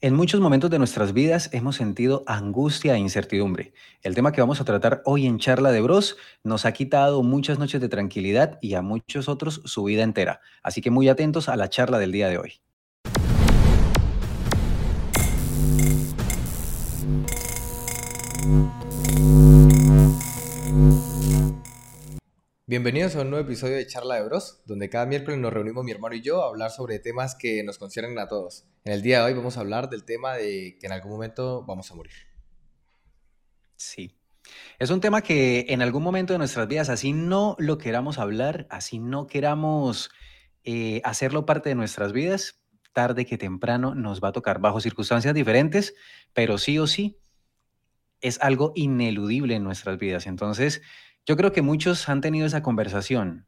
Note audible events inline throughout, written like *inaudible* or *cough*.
En muchos momentos de nuestras vidas hemos sentido angustia e incertidumbre. El tema que vamos a tratar hoy en Charla de Bros nos ha quitado muchas noches de tranquilidad y a muchos otros su vida entera. Así que muy atentos a la charla del día de hoy. Bienvenidos a un nuevo episodio de Charla de Bros, donde cada miércoles nos reunimos mi hermano y yo a hablar sobre temas que nos conciernen a todos. En el día de hoy vamos a hablar del tema de que en algún momento vamos a morir. Sí. Es un tema que en algún momento de nuestras vidas, así no lo queramos hablar, así no queramos eh, hacerlo parte de nuestras vidas, tarde que temprano nos va a tocar bajo circunstancias diferentes, pero sí o sí es algo ineludible en nuestras vidas. Entonces, yo creo que muchos han tenido esa conversación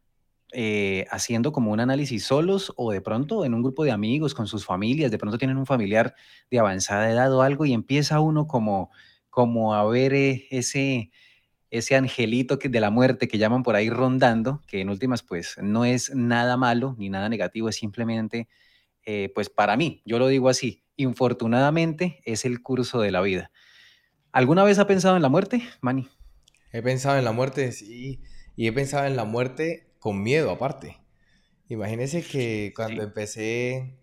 eh, haciendo como un análisis solos o de pronto en un grupo de amigos, con sus familias, de pronto tienen un familiar de avanzada edad o algo y empieza uno como, como a ver eh, ese, ese angelito que, de la muerte que llaman por ahí rondando, que en últimas pues no es nada malo ni nada negativo, es simplemente, eh, pues para mí, yo lo digo así, infortunadamente es el curso de la vida. ¿Alguna vez ha pensado en la muerte, Manny? He pensado en la muerte, sí, y he pensado en la muerte con miedo aparte. Imagínense que cuando empecé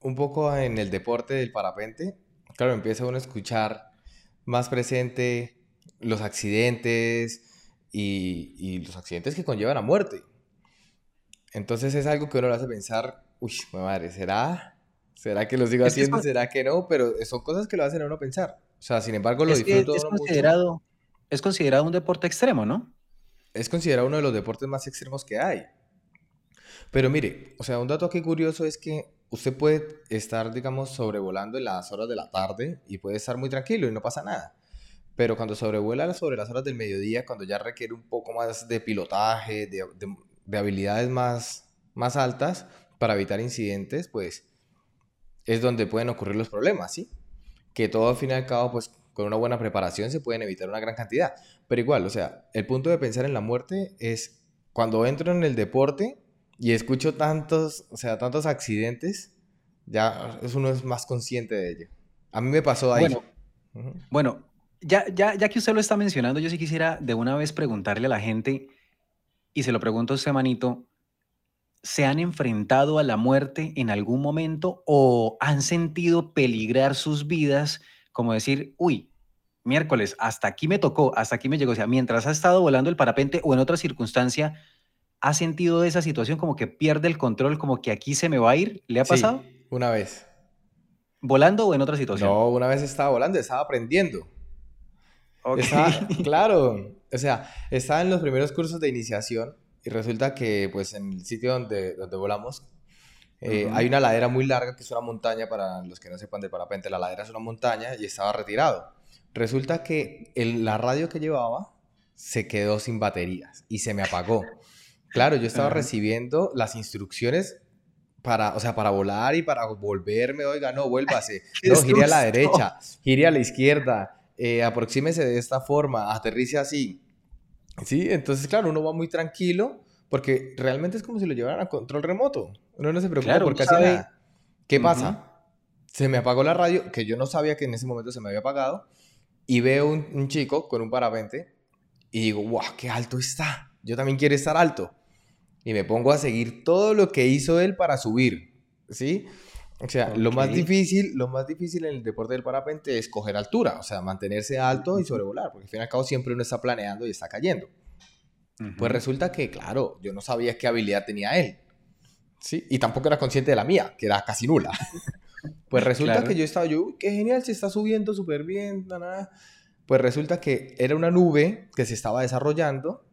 un poco en el deporte del parapente, claro, empieza uno a escuchar más presente los accidentes y, los accidentes que conllevan a muerte. Entonces es algo que uno lo hace pensar, uy, madre, ¿será? ¿Será que lo sigo haciendo? ¿Será que no? Pero son cosas que lo hacen a uno pensar. O sea, sin embargo, lo disfruto. Es, considerado, es considerado un deporte extremo, ¿no? Es considerado uno de los deportes más extremos que hay. Pero mire, o sea, un dato aquí curioso es que usted puede estar, digamos, sobrevolando en las horas de la tarde y puede estar muy tranquilo y no pasa nada. Pero cuando sobrevuela sobre las horas del mediodía, cuando ya requiere un poco más de pilotaje, de, de habilidades más, más altas para evitar incidentes, pues es donde pueden ocurrir los problemas, ¿sí? Que todo al fin y al cabo, pues con una buena preparación se pueden evitar una gran cantidad. Pero igual, o sea, el punto de pensar en la muerte es cuando entro en el deporte y escucho tantos, o sea, tantos accidentes, ya uno es más consciente de ello. A mí me pasó ahí. Bueno, bueno ya, ya, ya que usted lo está mencionando, yo sí quisiera de una vez preguntarle a la gente, y se lo pregunto a usted, manito, ¿se han enfrentado a la muerte en algún momento o han sentido peligrar sus vidas? Como decir, uy, miércoles, hasta aquí me tocó, hasta aquí me llegó. O sea, mientras ha estado volando el parapente o en otra circunstancia, ¿ha sentido esa situación como que pierde el control, como que aquí se me va a ir? ¿Le ha pasado? Sí, una vez. ¿Volando o en otra situación? No, una vez estaba volando, estaba aprendiendo. *laughs* claro, o sea, estaba en los primeros cursos de iniciación y resulta que pues en el sitio donde, donde volamos eh, hay una ladera muy larga que es una montaña para los que no sepan de parapente, la ladera es una montaña y estaba retirado. Resulta que la radio que llevaba se quedó sin baterías y se me apagó. Claro, yo estaba recibiendo las instrucciones para, o sea, para volar y para volverme, oiga, no, vuélvase, *laughs* no, gire a la derecha, gire a la izquierda, eh, aproxímese de esta forma, aterrice así. Sí, entonces, claro, uno va muy tranquilo porque realmente es como si lo llevaran a control remoto. Uno no se preocupa por casi nada. ¿Qué pasa? Se me apagó la radio, que yo no sabía que en ese momento se me había apagado y veo un, chico con un parapente y digo, wow, qué alto está. Yo también quiero estar alto. Y me pongo a seguir todo lo que hizo él para subir, ¿sí? O sea, lo más difícil, lo más difícil en el deporte del parapente es coger altura, o sea, mantenerse alto y sobrevolar, porque al fin y al cabo siempre uno está planeando y está cayendo. Pues resulta que, claro, yo no sabía qué habilidad tenía él. ¿Sí? Y tampoco era consciente de la mía, que era casi nula. *laughs* Pues resulta que yo estaba, yo, qué genial, se está subiendo súper bien, nada. Pues resulta que era una nube que se estaba desarrollando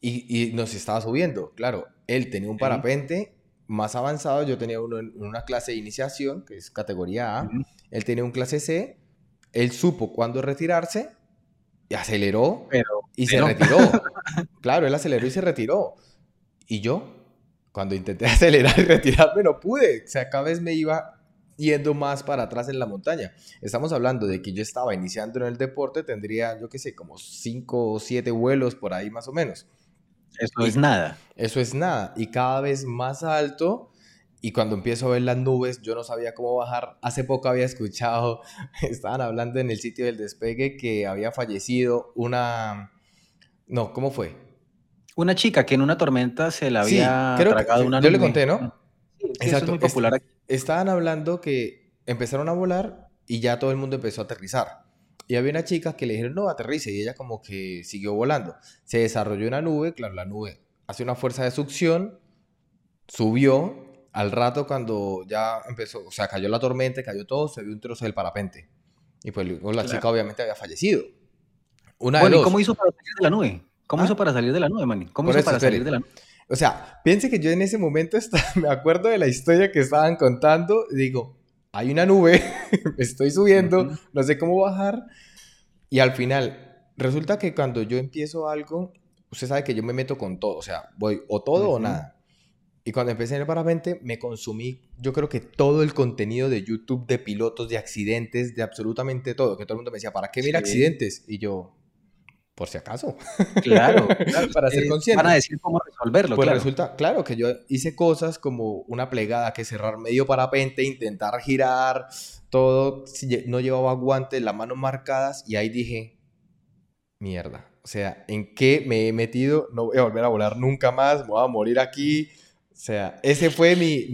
y, y nos estaba subiendo. Claro, él tenía un parapente más avanzado, yo tenía uno en una clase de iniciación, que es categoría A, él tenía un clase C, él supo cuándo retirarse y aceleró y se retiró. *laughs* claro, él aceleró y se retiró. Y yo, cuando intenté *laughs* acelerar y retirarme, no pude. O sea, cada vez me iba yendo más para atrás en la montaña. Estamos hablando de que yo estaba iniciando en el deporte, tendría, yo qué sé, como 5 o 7 vuelos por ahí más o menos. Eso es nada. Eso es nada. Y cada vez más alto y cuando empiezo a ver las nubes, yo no sabía cómo bajar. Hace poco había escuchado, *laughs* estaban hablando en el sitio del despegue que había fallecido una... No, ¿cómo fue? Una chica que en una tormenta se la había sí, tragado una nube. Yo le conté, ¿no? Sí, Exacto. es muy popular aquí. Estaban hablando que empezaron a volar y ya todo el mundo empezó a aterrizar. Y había una chica que le dijeron, no, aterrice, y ella como que siguió volando. Se desarrolló una nube, claro, la nube hace una fuerza de succión, subió, al rato cuando ya empezó, o sea, cayó la tormenta, cayó todo, se vio un trozo del parapente. Y pues la chica obviamente había fallecido. Una bueno, ¿y cómo hizo para salir de la nube? ¿Cómo ¿Ah? hizo para salir de la nube, Manny? ¿Cómo hizo para salir de la nube? O sea, piense que yo en ese momento *laughs* me acuerdo de la historia que estaban contando y digo, hay una nube, *laughs* estoy subiendo, no sé cómo bajar. Y al final, resulta que cuando yo empiezo algo, usted sabe que yo me meto con todo, o sea, voy o todo o nada. Y cuando empecé en el parapente, me consumí, yo creo que todo el contenido de YouTube de pilotos, de accidentes, de absolutamente todo. Que todo el mundo me decía, ¿para qué mira accidentes? Y yo, por si acaso. Claro, *laughs* para ser consciente. Para decir cómo resolverlo. Pues resulta, claro, que yo hice cosas como una plegada, que cerrar medio parapente, intentar girar, todo, no llevaba guantes, las manos marcadas, y ahí dije, mierda. O sea, ¿en qué me he metido? No voy a volver a volar nunca más, me voy a morir aquí. O sea, ese fue mi,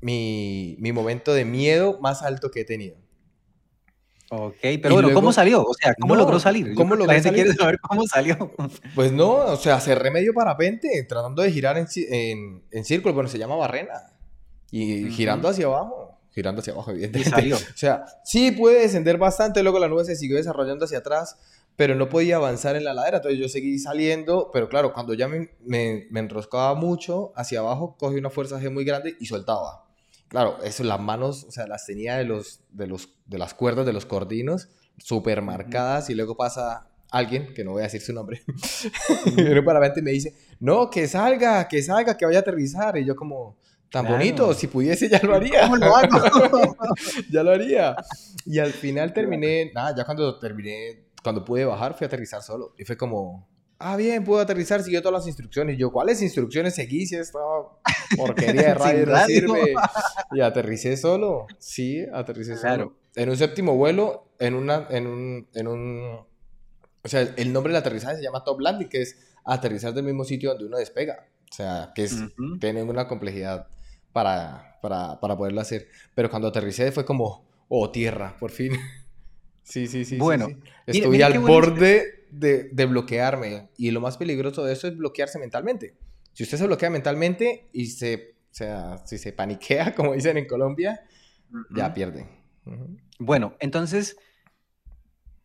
mi, mi momento de miedo más alto que he tenido. Ok, pero bueno, ¿cómo salió? O sea, ¿cómo logró salir? ¿Cómo logró la gente quiere saber cómo salió. Pues no, o sea, cerré medio parapente, tratando de girar en, en, en círculo, bueno, se llama barrena. Y girando hacia abajo, girando hacia abajo, evidentemente. Y salió. O sea, sí pude descender bastante, luego la nube se siguió desarrollando hacia atrás, pero no podía avanzar en la ladera, entonces yo seguí saliendo, pero claro, cuando ya me, me, me enroscaba mucho hacia abajo, cogí una fuerza G muy grande y soltaba. Claro, eso, las manos, o sea, las tenía de, los, de, los, de las cuerdas de los cordinos súper marcadas y luego pasa alguien, que no voy a decir su nombre, *laughs* viene para y me dice, no, que salga, que salga, que vaya a aterrizar. Y yo como, tan bonito, si pudiese ya lo haría. ¿Cómo lo hago? *laughs* ya lo haría. Y al final terminé, nada, ya cuando terminé, cuando pude bajar, fui a aterrizar solo. Y fue como, ah, bien, puedo aterrizar, siguió todas las instrucciones. Yo, ¿cuáles instrucciones seguí si esta porquería de *laughs* radio no sirve? Y aterricé solo. Sí, aterricé solo. En un séptimo vuelo, en una, en un, en un, o sea, el nombre del aterrizaje se llama top landing, que es aterrizar del mismo sitio donde uno despega. O sea, que es, tiene una complejidad para, para, para poderlo hacer. Pero cuando aterricé fue como, oh, tierra, por fin. *laughs* sí, sí, sí. Bueno. Estuve al borde de, bloquearme. Y lo más peligroso de eso es bloquearse mentalmente. Si usted se bloquea mentalmente y se, o sea, si se paniquea, *laughs* como dicen en Colombia, ya pierde. Bueno, entonces,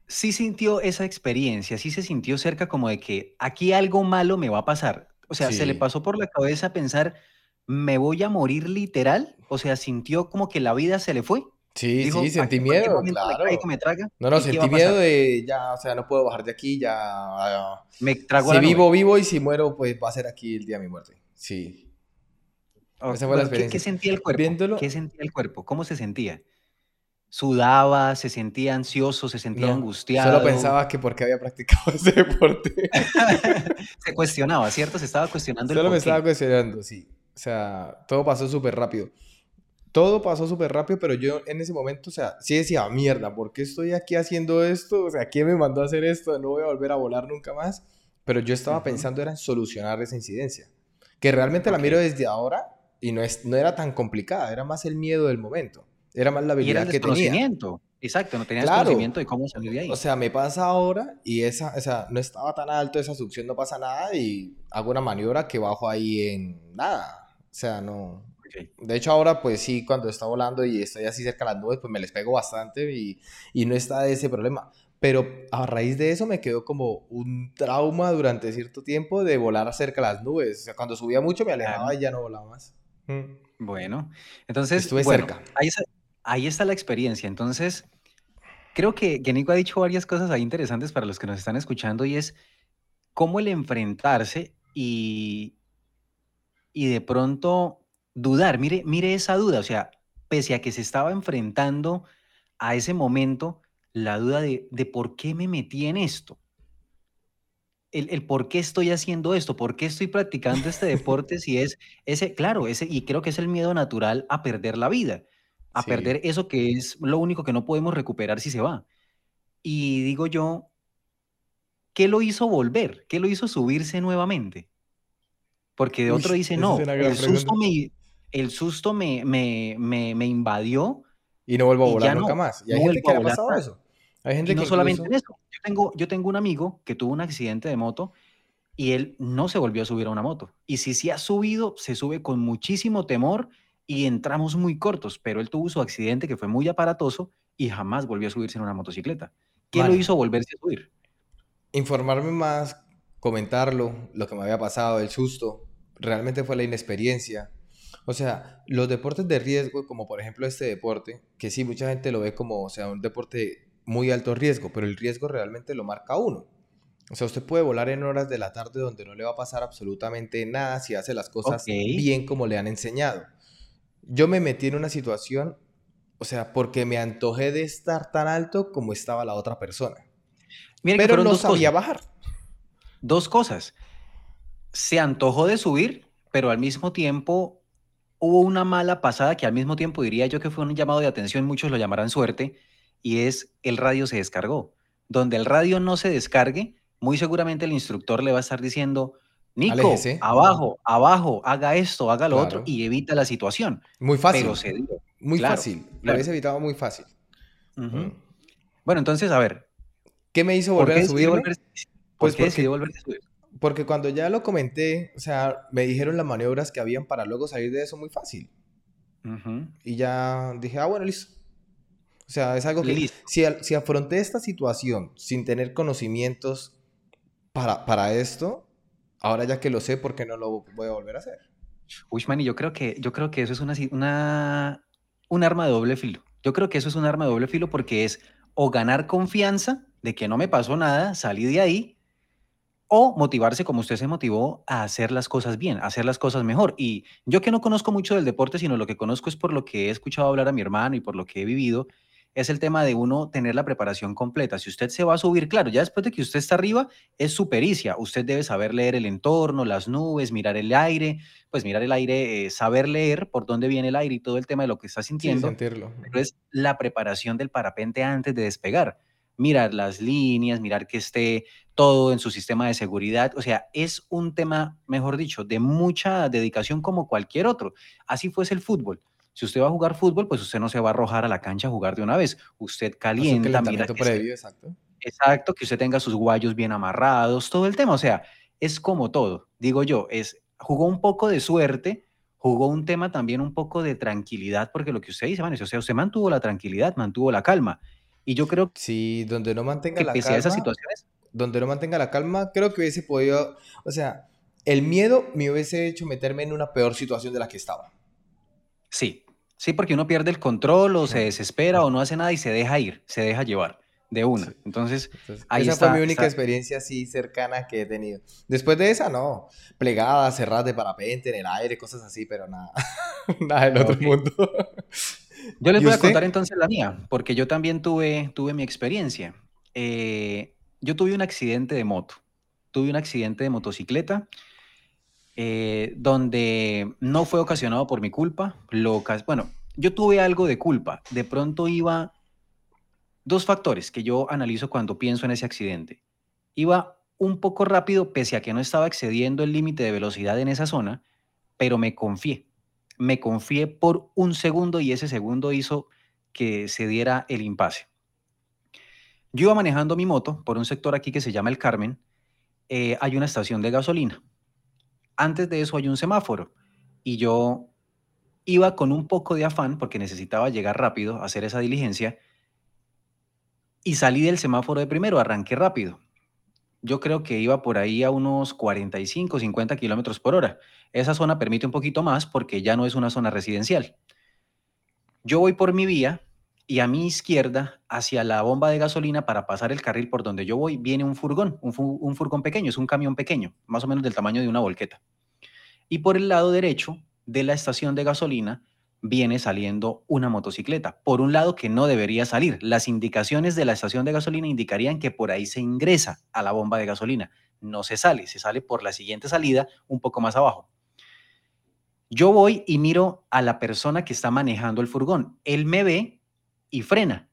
sí sintió esa experiencia, sí se sintió cerca como de que aquí algo malo me va a pasar. O sea, se le pasó por la cabeza pensar, me voy a morir literal. O sea, sintió como que la vida se le fue. Sí, sí, sentí miedo, claro. no, no, sentí miedo de ya, o sea, no puedo bajar de aquí, ya. me trago Si vivo, vivo y si muero, pues va a ser aquí el día de mi muerte. Sí. Esa fue la experiencia. ¿qué, sentía el cuerpo? ¿Qué sentía el cuerpo? ¿Cómo se sentía? ¿Sudaba? ¿Se sentía ansioso? ¿Se sentía angustiado? Solo pensaba que por qué había practicado *laughs* ese deporte. *laughs* se cuestionaba, ¿cierto? Se estaba cuestionando Solo me estaba cuestionando, sí. O sea, todo pasó súper rápido todo pasó súper rápido, pero yo en ese momento, o sea, sí decía, mierda, ¿por qué estoy aquí haciendo esto? O sea, ¿quién me mandó a hacer esto? No voy a volver a volar nunca más. Pero yo estaba pensando era en solucionar esa incidencia. Que realmente la miro desde ahora y no, es, no era tan complicada, era más el miedo del momento. Era más la habilidad que tenía. Exacto, no tenía conocimiento de cómo salir de ahí. O sea, me pasa ahora y esa, o sea, no estaba tan alto, esa succión no pasa nada y hago una maniobra que bajo ahí en nada. O sea, no, de hecho, ahora, pues sí, cuando está volando y estoy así cerca de las nubes, pues me les pego bastante y, y no está ese problema. Pero a raíz de eso me quedó como un trauma durante cierto tiempo de volar cerca de las nubes. O sea, cuando subía mucho me alejaba y ya no volaba más. Mm. Bueno, entonces, Estuve cerca. Ahí está, ahí está la experiencia. Entonces, creo que, que Nico ha dicho varias cosas ahí interesantes para los que nos están escuchando y es cómo el enfrentarse y, y de pronto dudar, mire, mire esa duda, o sea, pese a que se estaba enfrentando a ese momento, la duda de, de por qué me metí en esto. el, por qué estoy haciendo esto, por qué estoy practicando este deporte, si es ese, claro, ese, y creo que es el miedo natural a perder la vida, a perder eso que es lo único que no podemos recuperar si se va. Y digo yo, ¿qué lo hizo volver? ¿Qué lo hizo subirse nuevamente? Porque de otro dice, no, el susto, me, el susto me, me, me, invadió. Y no vuelvo a volar nunca más. Y hay gente que le ha pasado eso. Hay gente y no solamente en eso. Yo tengo, yo tengo un amigo que tuvo un accidente de moto y él no se volvió a subir a una moto. Y si sí ha subido, se sube con muchísimo temor y entramos muy cortos, pero él tuvo su accidente que fue muy aparatoso y jamás volvió a subirse en una motocicleta. ¿Qué lo hizo volverse a subir? Informarme más, comentarlo, lo que me había pasado, el susto, realmente fue la inexperiencia. O sea, los deportes de riesgo, como por ejemplo este deporte, que sí, mucha gente lo ve como, o sea, un deporte muy alto riesgo, pero el riesgo realmente lo marca uno. O sea, usted puede volar en horas de la tarde donde no le va a pasar absolutamente nada si hace las cosas bien como le han enseñado. Yo me metí en una situación, o sea, porque me antojé de estar tan alto como estaba la otra persona. pero no sabía bajar. Dos cosas. Se antojó de subir, pero al mismo tiempo hubo una mala pasada que al mismo tiempo diría yo que fue un llamado de atención, muchos lo llamarán suerte, y es el radio se descargó. Donde el radio no se descargue, muy seguramente el instructor le va a estar diciendo, Nico, abajo, abajo, haga esto, haga lo otro y evita la situación. Muy fácil. Muy fácil. Lo habéis evitado muy fácil. Mm. Bueno, entonces, a ver. ¿Qué me hizo volver a subir? pues porque, volver a subir? Porque cuando ya lo comenté, o sea, me dijeron las maniobras que habían para luego salir de eso muy fácil. Y ya dije, ah, bueno, listo. O sea, es algo que si, si afronté esta situación sin tener conocimientos para, para esto, ahora ya que lo sé, ¿por qué no lo voy a volver a hacer? Uy, y yo creo que, yo creo que eso es una, una, un arma de doble filo. Yo creo que eso es un arma de doble filo porque es o ganar confianza de que no me pasó nada, salí de ahí, o motivarse como usted se motivó a hacer las cosas bien, a hacer las cosas mejor. Y yo que no conozco mucho del deporte, sino lo que conozco es por lo que he escuchado hablar a mi hermano y por lo que he vivido, es el tema de uno tener la preparación completa. Si usted se va a subir, claro, ya después de que usted está arriba, es su pericia. Usted debe saber leer el entorno, las nubes, mirar el aire, pues mirar el aire, eh, saber leer por dónde viene el aire y todo el tema de lo que está sintiendo. Sí, sentirlo. Pero es la preparación del parapente antes de despegar. Mirar las líneas, mirar que esté todo en su sistema de seguridad. O sea, es un tema, mejor dicho, de mucha dedicación como cualquier otro. Así fuese el fútbol. Si usted va a jugar fútbol, pues usted no se va a arrojar a la cancha a jugar de una vez. Usted calienta, mira. previo, exacto. Exacto, que usted tenga sus guayos bien amarrados, todo el tema. O sea, es como todo. Digo yo, es jugó un poco de suerte, jugó un tema también un poco de tranquilidad, porque lo que usted dice, Vanessa, o sea, usted mantuvo la tranquilidad, mantuvo la calma. Y yo creo que. Sí, donde no mantenga la calma. esas situaciones. Donde no mantenga la calma, creo que hubiese podido. O sea, el miedo me hubiese hecho meterme en una peor situación de la que estaba. Sí, Sí, porque uno pierde el control o se desespera o no hace nada y se deja ir, se deja llevar de una. Entonces, ahí esa fue mi única experiencia así cercana que he tenido. Después de esa, no. Plegadas, cerradas de parapente en el aire, cosas así, pero nada. *laughs* nada del otro mundo. yo les voy a contar entonces la mía, porque yo también tuve, tuve mi experiencia. Eh, yo tuve un accidente de moto. Tuve un accidente de motocicleta eh, donde no fue ocasionado por mi culpa. Lo, bueno, yo tuve algo de culpa. De pronto iba... Dos factores que yo analizo cuando pienso en ese accidente. Iba un poco rápido pese a que no estaba excediendo el límite de velocidad en esa zona, pero me confié. Me confié por un segundo y ese segundo hizo que se diera el impasse. Yo iba manejando mi moto por un sector aquí que se llama El Carmen. Eh, hay una estación de gasolina antes de eso hay un semáforo y yo iba con un poco de afán porque necesitaba llegar rápido hacer esa diligencia y salí del semáforo de primero, arranqué rápido. Yo creo que iba por ahí a unos 45, 50 kilómetros por hora. Esa zona permite un poquito más porque ya no es una zona residencial. Yo voy por mi vía y a mi izquierda, hacia la bomba de gasolina para pasar el carril por donde yo voy, viene un furgón, un, furgón pequeño, es un camión pequeño, más o menos del tamaño de una volqueta. Y por el lado derecho de la estación de gasolina viene saliendo una motocicleta, por un lado que no debería salir. Las indicaciones de la estación de gasolina indicarían que por ahí se ingresa a la bomba de gasolina. no se sale, se sale por la siguiente salida un poco más abajo. Yo voy y miro a la persona que está manejando el furgón. Él me ve y frena.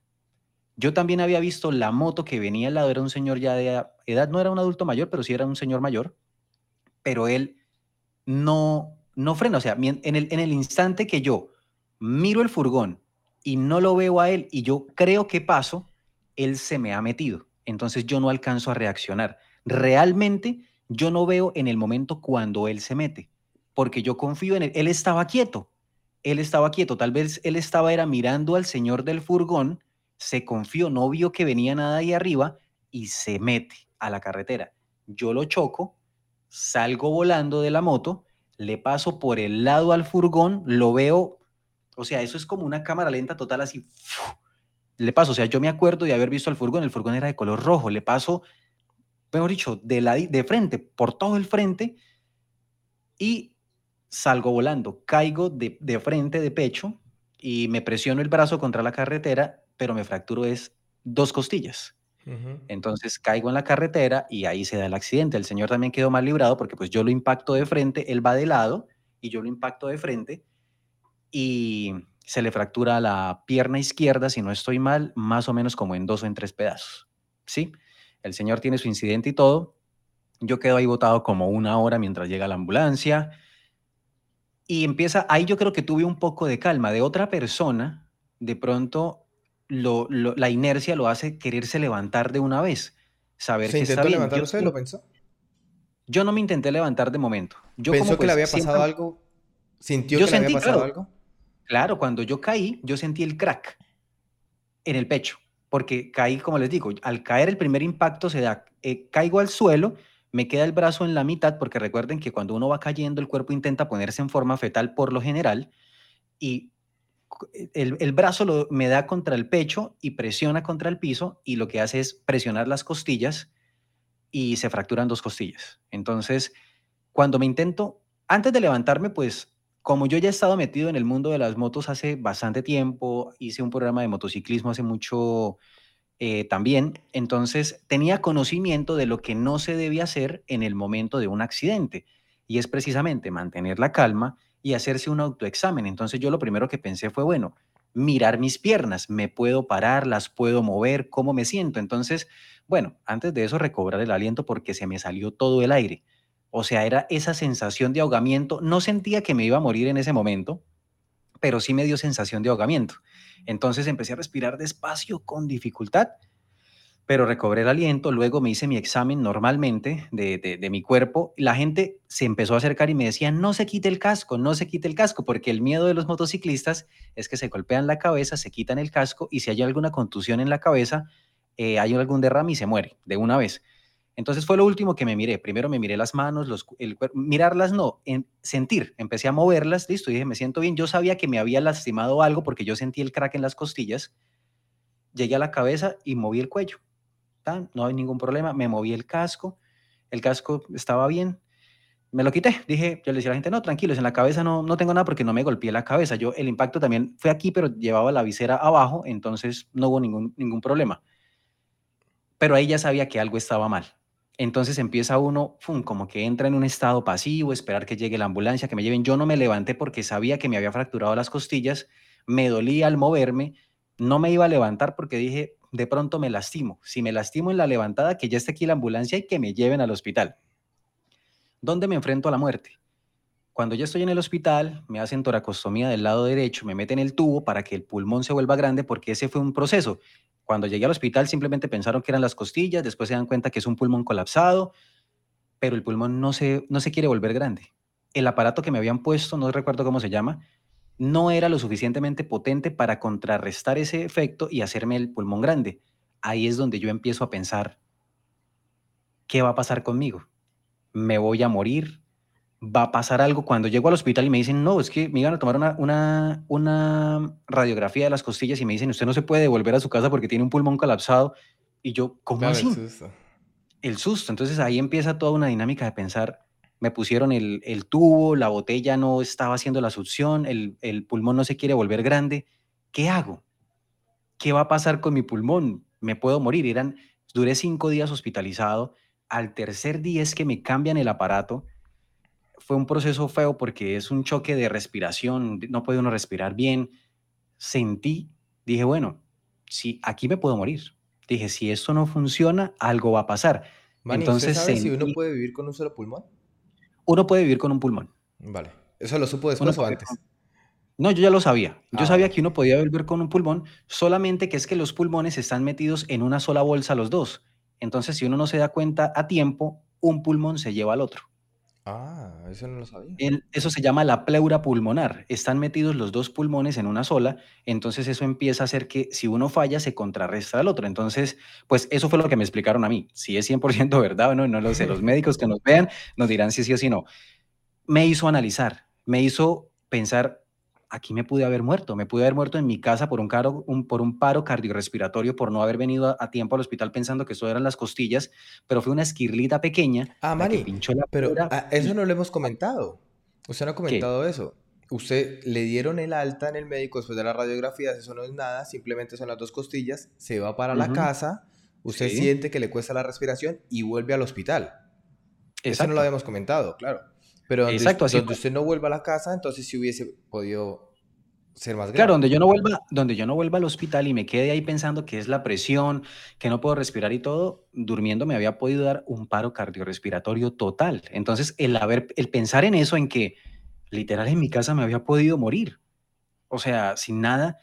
Yo también había visto la moto que venía al lado, era un señor ya de edad, no era un adulto mayor, pero sí era un señor mayor, pero él no, no frena. O sea, en el, en el instante que yo miro el furgón y no lo veo a él y yo creo que paso, él se me ha metido. Entonces yo no alcanzo a reaccionar. Realmente yo no veo en el momento cuando él se mete, porque yo confío en él. Él estaba quieto, él estaba quieto. Tal vez él estaba era mirando al señor del furgón, se confió, no vio que venía nada ahí arriba y se mete a la carretera. Yo lo choco, salgo volando de la moto, le paso por el lado al furgón, lo veo, o sea, eso es como una cámara lenta total así. Le paso, o sea, yo me acuerdo de haber visto al furgón, el furgón era de color rojo, le paso mejor dicho, de, la, de frente, por todo el frente, y salgo volando, caigo de, de frente, de pecho, y me presiono el brazo contra la carretera, pero me fracturo es dos costillas. Entonces caigo en la carretera y ahí se da el accidente. El señor también quedó mal librado porque pues yo lo impacto de frente, él va de lado y yo lo impacto de frente y se le fractura la pierna izquierda, si no estoy mal, más o menos como en dos o en tres pedazos. ¿Sí? El señor tiene su incidente y todo. Yo quedo ahí botado como una hora mientras llega la ambulancia. Y empieza, ahí yo creo que tuve un poco de calma. De otra persona, de pronto lo, la inercia lo hace quererse levantar de una vez. Saber ¿Se que intentó levantar usted? ¿Lo pensó? Yo no me intenté levantar de momento. Yo ¿Pensó que pues le había pasado algo? ¿Sintió que le había pasado algo? Claro, cuando yo caí, yo sentí el crack en el pecho porque caí, como les digo, al caer el primer impacto se da, eh, caigo al suelo, me queda el brazo en la mitad, porque recuerden que cuando uno va cayendo el cuerpo intenta ponerse en forma fetal por lo general, y el, el brazo lo, me da contra el pecho y presiona contra el piso, y lo que hace es presionar las costillas y se fracturan dos costillas. Entonces, cuando me intento, antes de levantarme, pues como yo ya he estado metido en el mundo de las motos hace bastante tiempo, hice un programa de motociclismo hace mucho eh, también, entonces tenía conocimiento de lo que no se debe hacer en el momento de un accidente, y es precisamente mantener la calma y hacerse un autoexamen. Entonces yo lo primero que pensé fue, bueno, mirar mis piernas, me puedo parar, las puedo mover, cómo me siento. Entonces, bueno, antes de eso recobrar el aliento porque se me salió todo el aire. O sea, era esa sensación de ahogamiento. No sentía que me iba a morir en ese momento, pero sí me dio sensación de ahogamiento. Entonces empecé a respirar despacio, con dificultad, pero recobré el aliento. Luego me hice mi examen normalmente de, mi cuerpo. La gente se empezó a acercar y me decía, no se quite el casco, no se quite el casco, porque el miedo de los motociclistas es que se golpean la cabeza, se quitan el casco y si hay alguna contusión en la cabeza, eh, hay algún derrame y se muere de una vez. Entonces fue lo último que me miré. Primero me miré las manos, los, el mirarlas no, en, sentir. Empecé a moverlas, listo, dije, me siento bien. Yo sabía que me había lastimado algo porque yo sentí el crack en las costillas. Llegué a la cabeza y moví el cuello. No hay ningún problema. Me moví el casco. El casco estaba bien. Me lo quité. Dije, yo le decía a la gente, no, tranquilos, en la cabeza no, no tengo nada porque no me golpeé la cabeza. Yo, el impacto también fue aquí, pero llevaba la visera abajo, entonces no hubo ningún, ningún problema. Pero ahí ya sabía que algo estaba mal entonces empieza uno, como que entra en un estado pasivo, esperar que llegue la ambulancia, que me lleven. Yo no me levanté porque sabía que me había fracturado las costillas, me dolía al moverme, no me iba a levantar porque dije, de pronto me lastimo. Si me lastimo en la levantada, que ya esté aquí la ambulancia y que me lleven al hospital. ¿Dónde me enfrento a la muerte? Cuando ya estoy en el hospital, me hacen toracostomía del lado derecho, me meten el tubo para que el pulmón se vuelva grande porque ese fue un proceso. Cuando llegué al hospital simplemente pensaron que eran las costillas, después se dan cuenta que es un pulmón colapsado, pero el pulmón no se, no se quiere volver grande. El aparato que me habían puesto, no recuerdo cómo se llama, no era lo suficientemente potente para contrarrestar ese efecto y hacerme el pulmón grande. Ahí es donde yo empiezo a pensar, ¿qué va a pasar conmigo? ¿Me voy a morir? Va a pasar algo cuando llego al hospital y me dicen, no, es que me iban a tomar una, una, una radiografía de las costillas y me dicen, usted no se puede devolver a su casa porque tiene un pulmón colapsado. Y yo, ¿cómo así? El susto. el susto. Entonces ahí empieza toda una dinámica de pensar, me pusieron el, el tubo, la botella no estaba haciendo la succión, el, el pulmón no se quiere volver grande. ¿Qué hago? ¿Qué va a pasar con mi pulmón? ¿Me puedo morir? Eran, duré cinco días hospitalizado al tercer día es que me cambian el aparato. Fue un proceso feo porque es un choque de respiración, no puede uno respirar bien. Sentí, dije, bueno, si aquí me puedo morir. Dije, si esto no funciona, algo va a pasar. Entonces, ¿usted sabe si uno puede vivir con un solo pulmón? Uno puede vivir con un pulmón. Vale. ¿Eso lo supo después o antes? No, yo ya lo sabía. Yo ah, sabía que uno podía vivir con un pulmón, solamente que es que los pulmones están metidos en una sola bolsa los dos. Entonces, si uno no se da cuenta a tiempo, un pulmón se lleva al otro. Ah, eso no lo sabía. eso se llama la pleura pulmonar. Están metidos los dos pulmones en una sola, entonces eso empieza a hacer que si uno falla se contrarresta al otro. Entonces, pues eso fue lo que me explicaron a mí. Si es 100% *laughs* verdad o no, no lo sé. Los médicos que nos vean nos dirán si sí o si no. Me hizo analizar, me hizo pensar, aquí me pude haber muerto, me pude haber muerto en mi casa por un, caro, un, por un paro cardiorrespiratorio, por no haber venido a, tiempo al hospital pensando que eso eran las costillas, pero fue una esquirlita pequeña ah, Mari, pero ah, eso no lo hemos comentado. Usted no ha comentado eso. Usted le dieron el alta en el médico después de las radiografías, eso no es nada, simplemente son las dos costillas, se va para la casa, usted siente que le cuesta la respiración y vuelve al hospital. Eso no lo habíamos comentado, claro. Pero donde, Exacto, así donde usted no vuelva a la casa, entonces sí hubiese podido ser más grave. Claro, donde yo no vuelva, donde yo no vuelva al hospital y me quede ahí pensando que es la presión, que no puedo respirar y todo, durmiendo me había podido dar un paro cardiorrespiratorio total. Entonces, el haber, el pensar en eso, en que literal en mi casa me había podido morir. O sea, sin nada,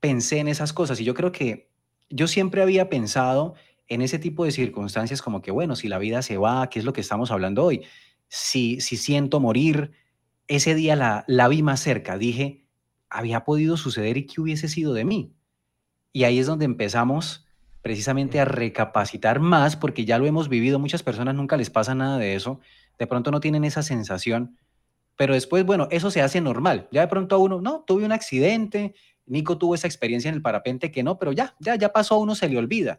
pensé en esas cosas y yo creo que yo siempre había pensado en ese tipo de circunstancias como que, bueno, si la vida se va, ¿qué es lo que estamos hablando hoy? Si, si siento morir, ese día la, la vi más cerca, dije, había podido suceder y qué hubiese sido de mí. Y ahí es donde empezamos precisamente a recapacitar más, porque ya lo hemos vivido, muchas personas nunca les pasa nada de eso, de pronto no tienen esa sensación, pero después, bueno, eso se hace normal. Ya de pronto a uno, no, tuve un accidente, Nico tuvo esa experiencia en el parapente que no, pero ya, ya, ya pasó, a uno se le olvida.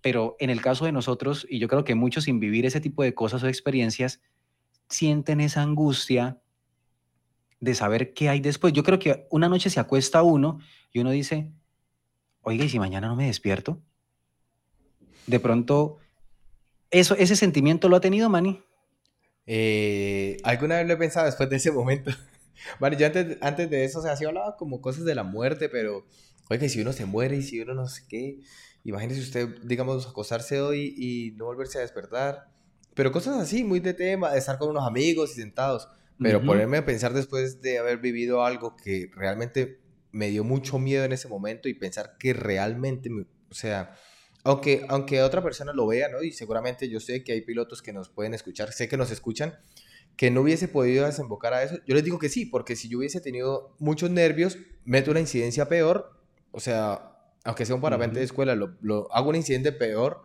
Pero en el caso de nosotros, y yo creo que muchos sin vivir ese tipo de cosas o experiencias, sienten esa angustia de saber qué hay después. Yo creo que una noche se acuesta uno y uno dice, oiga, ¿y si mañana no me despierto? De pronto, eso, ¿ese sentimiento lo ha tenido, Manny? Eh, alguna vez lo he pensado después de ese momento. *laughs* Vale, yo antes, antes de eso, o sea, así hablaba como cosas de la muerte, pero, oiga, ¿y si uno se muere y si uno no sé qué? Imagínese usted, digamos, acostarse hoy y no volverse a despertar pero cosas así, muy de tema, de estar con unos amigos y sentados. Pero ponerme a pensar después de haber vivido algo que realmente me dio mucho miedo en ese momento y pensar que realmente, o sea, aunque, aunque otra persona lo vea, ¿no? Y seguramente yo sé que hay pilotos que nos pueden escuchar, sé que nos escuchan, que no hubiese podido desembocar a eso. Yo les digo que sí, porque si yo hubiese tenido muchos nervios, meto una incidencia peor, o sea, aunque sea un parapente de escuela, lo, lo, hago un incidente peor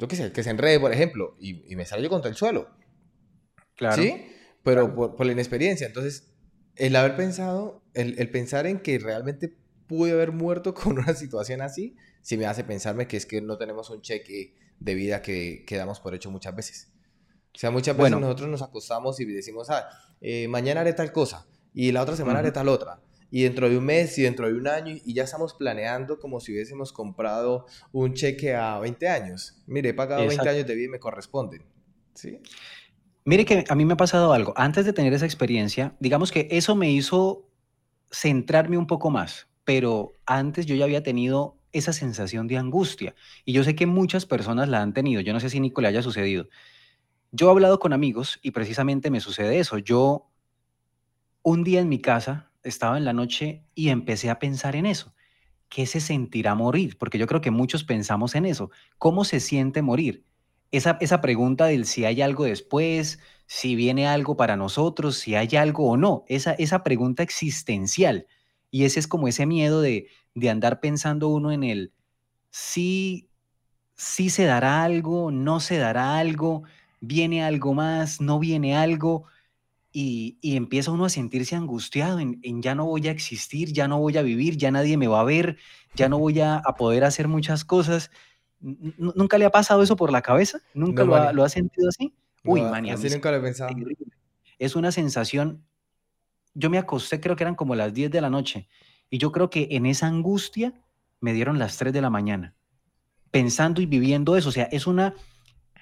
yo qué sé, que se enrede, por ejemplo, y, me sale yo contra el suelo. Claro. ¿Sí? Pero Por, la inexperiencia. Entonces, el haber pensado, el, pensar en que realmente pude haber muerto *laughs* con una situación así, sí me hace pensarme que es que no tenemos un cheque de vida que, que damos por hecho muchas veces. O sea, muchas veces nosotros nos acostamos y decimos, ah, eh, mañana haré tal cosa y la otra semana haré tal otra y dentro de un mes y dentro de un año y ya estamos planeando como si hubiésemos comprado un cheque a 20 años. Mire, he pagado 20 años de vida y me corresponden. ¿Sí? Mire que a mí me ha pasado algo. Antes de tener esa experiencia, digamos que eso me hizo centrarme un poco más, pero antes yo ya había tenido esa sensación de angustia y yo sé que muchas personas la han tenido. Yo no sé si Nico le haya sucedido. Yo he hablado con amigos y precisamente me sucede eso. Yo un día en mi casa estaba en la noche y empecé a pensar en eso. ¿Qué se sentirá morir? Porque yo creo que muchos pensamos en eso. ¿Cómo se siente morir? Esa, esa pregunta del si hay algo después, si viene algo para nosotros, si hay algo o no, esa, esa pregunta existencial. Y ese es como ese miedo de, de andar pensando uno en el si, si se dará algo, no se dará algo, viene algo más, no viene algo y, empieza uno a sentirse angustiado en, ya no voy a existir, ya no voy a vivir, ya nadie me va a ver, ya no voy a, poder hacer muchas cosas. ¿Nunca le ha pasado eso por la cabeza? ¿Nunca lo, ha, sentido así? Uy, no, Así nunca lo he pensado. Es una sensación. Yo me acosté, creo que eran como las 10 de la noche, y yo creo que en esa angustia me dieron las 3 de la mañana, pensando y viviendo eso. O sea, es una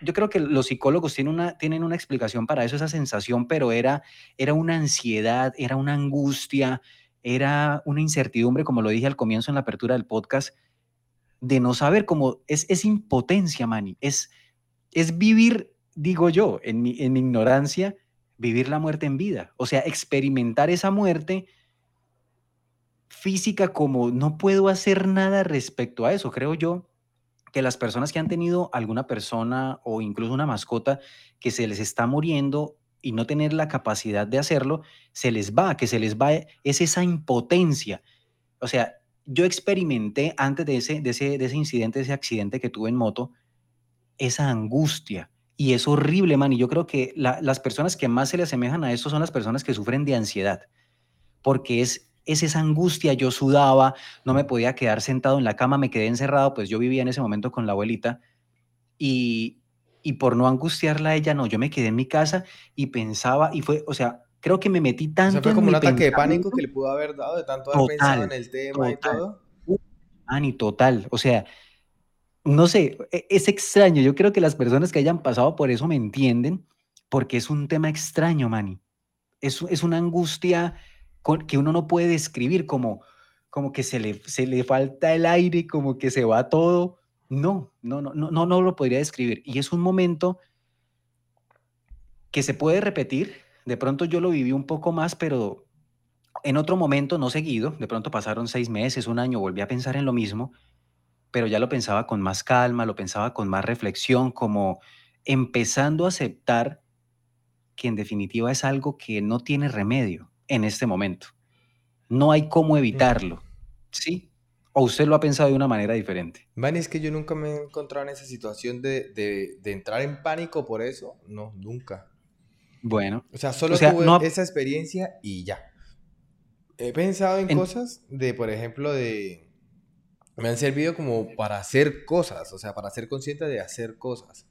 yo creo que los psicólogos tienen una, tienen una explicación para eso, esa sensación, pero era, era una ansiedad, era una angustia, era una incertidumbre, como lo dije al comienzo en la apertura del podcast, de no saber cómo es, es impotencia, Manny, es, es vivir, digo yo, en mi, en mi ignorancia, vivir la muerte en vida, o sea, experimentar esa muerte física como no puedo hacer nada respecto a eso, creo yo que las personas que han tenido alguna persona o incluso una mascota que se les está muriendo y no tener la capacidad de hacerlo, se les va, que se les va, es esa impotencia. O sea, yo experimenté antes de ese, de ese, de ese incidente, de ese accidente que tuve en moto, esa angustia. Y es horrible, man. Y yo creo que las personas que más se le asemejan a esto son las personas que sufren de ansiedad, porque es es esa angustia, yo sudaba, no me podía quedar sentado en la cama, me quedé encerrado, pues yo vivía en ese momento con la abuelita y, y por no angustiarla a ella, no, yo me quedé en mi casa y pensaba y fue, o sea, creo que me metí tanto. O fue como un ataque de pánico que le pudo haber dado de tanto haber pensado en el tema y todo. Ani, total. O sea, no sé, e, es extraño. Yo creo que las personas que hayan pasado por eso me entienden, porque es un tema extraño, Mani. Es, es una angustia que uno no puede describir como, como que se le, se le falta el aire, como que se va todo. No, no, no, no, no lo podría describir. Y es un momento que se puede repetir. De pronto yo lo viví un poco más, pero en otro momento, no seguido. De pronto pasaron seis meses, un año, volví a pensar en lo mismo, pero ya lo pensaba con más calma, lo pensaba con más reflexión, como empezando a aceptar que en definitiva es algo que no tiene remedio en este momento. No hay cómo evitarlo, ¿sí? ¿O usted lo ha pensado de una manera diferente? Man, es que yo nunca me he encontrado en esa situación de, de, entrar en pánico por eso. No, nunca. Bueno. O sea, solo tuve esa experiencia y ya. He pensado en, cosas de, por ejemplo, de... Me han servido como para hacer cosas, o sea, para ser consciente de hacer cosas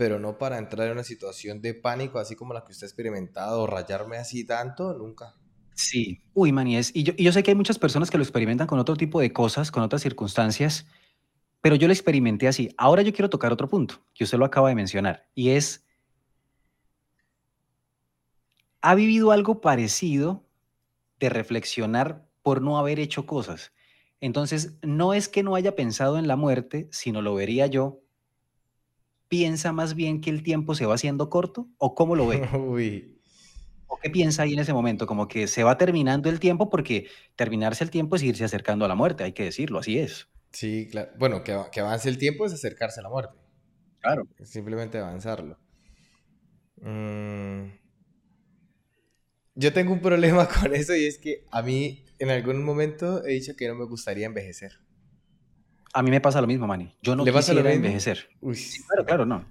pero no para entrar en una situación de pánico así como la que usted ha experimentado, o rayarme así tanto, nunca. Sí, uy, maníes. Y yo, y yo sé que hay muchas personas que lo experimentan con otro tipo de cosas, con otras circunstancias, pero yo lo experimenté así. Ahora yo quiero tocar otro punto, que usted lo acaba de mencionar, y es, ¿ha vivido algo parecido de reflexionar por no haber hecho cosas? Entonces, no es que no haya pensado en la muerte, sino lo vería yo piensa más bien que el tiempo se va haciendo corto o cómo lo ve? *laughs* ¿O qué piensa ahí en ese momento? Como que se va terminando el tiempo porque terminarse el tiempo es irse acercando a la muerte, hay que decirlo, así es. Sí, claro. Bueno, que, que avance el tiempo es acercarse a la muerte. Claro. simplemente avanzarlo. Mm. Yo tengo un problema *laughs* con eso y es que a mí en algún momento he dicho que no me gustaría envejecer. A mí me pasa lo mismo, Manny. Yo no ¿Le quisiera envejecer. Uy. claro, claro, no.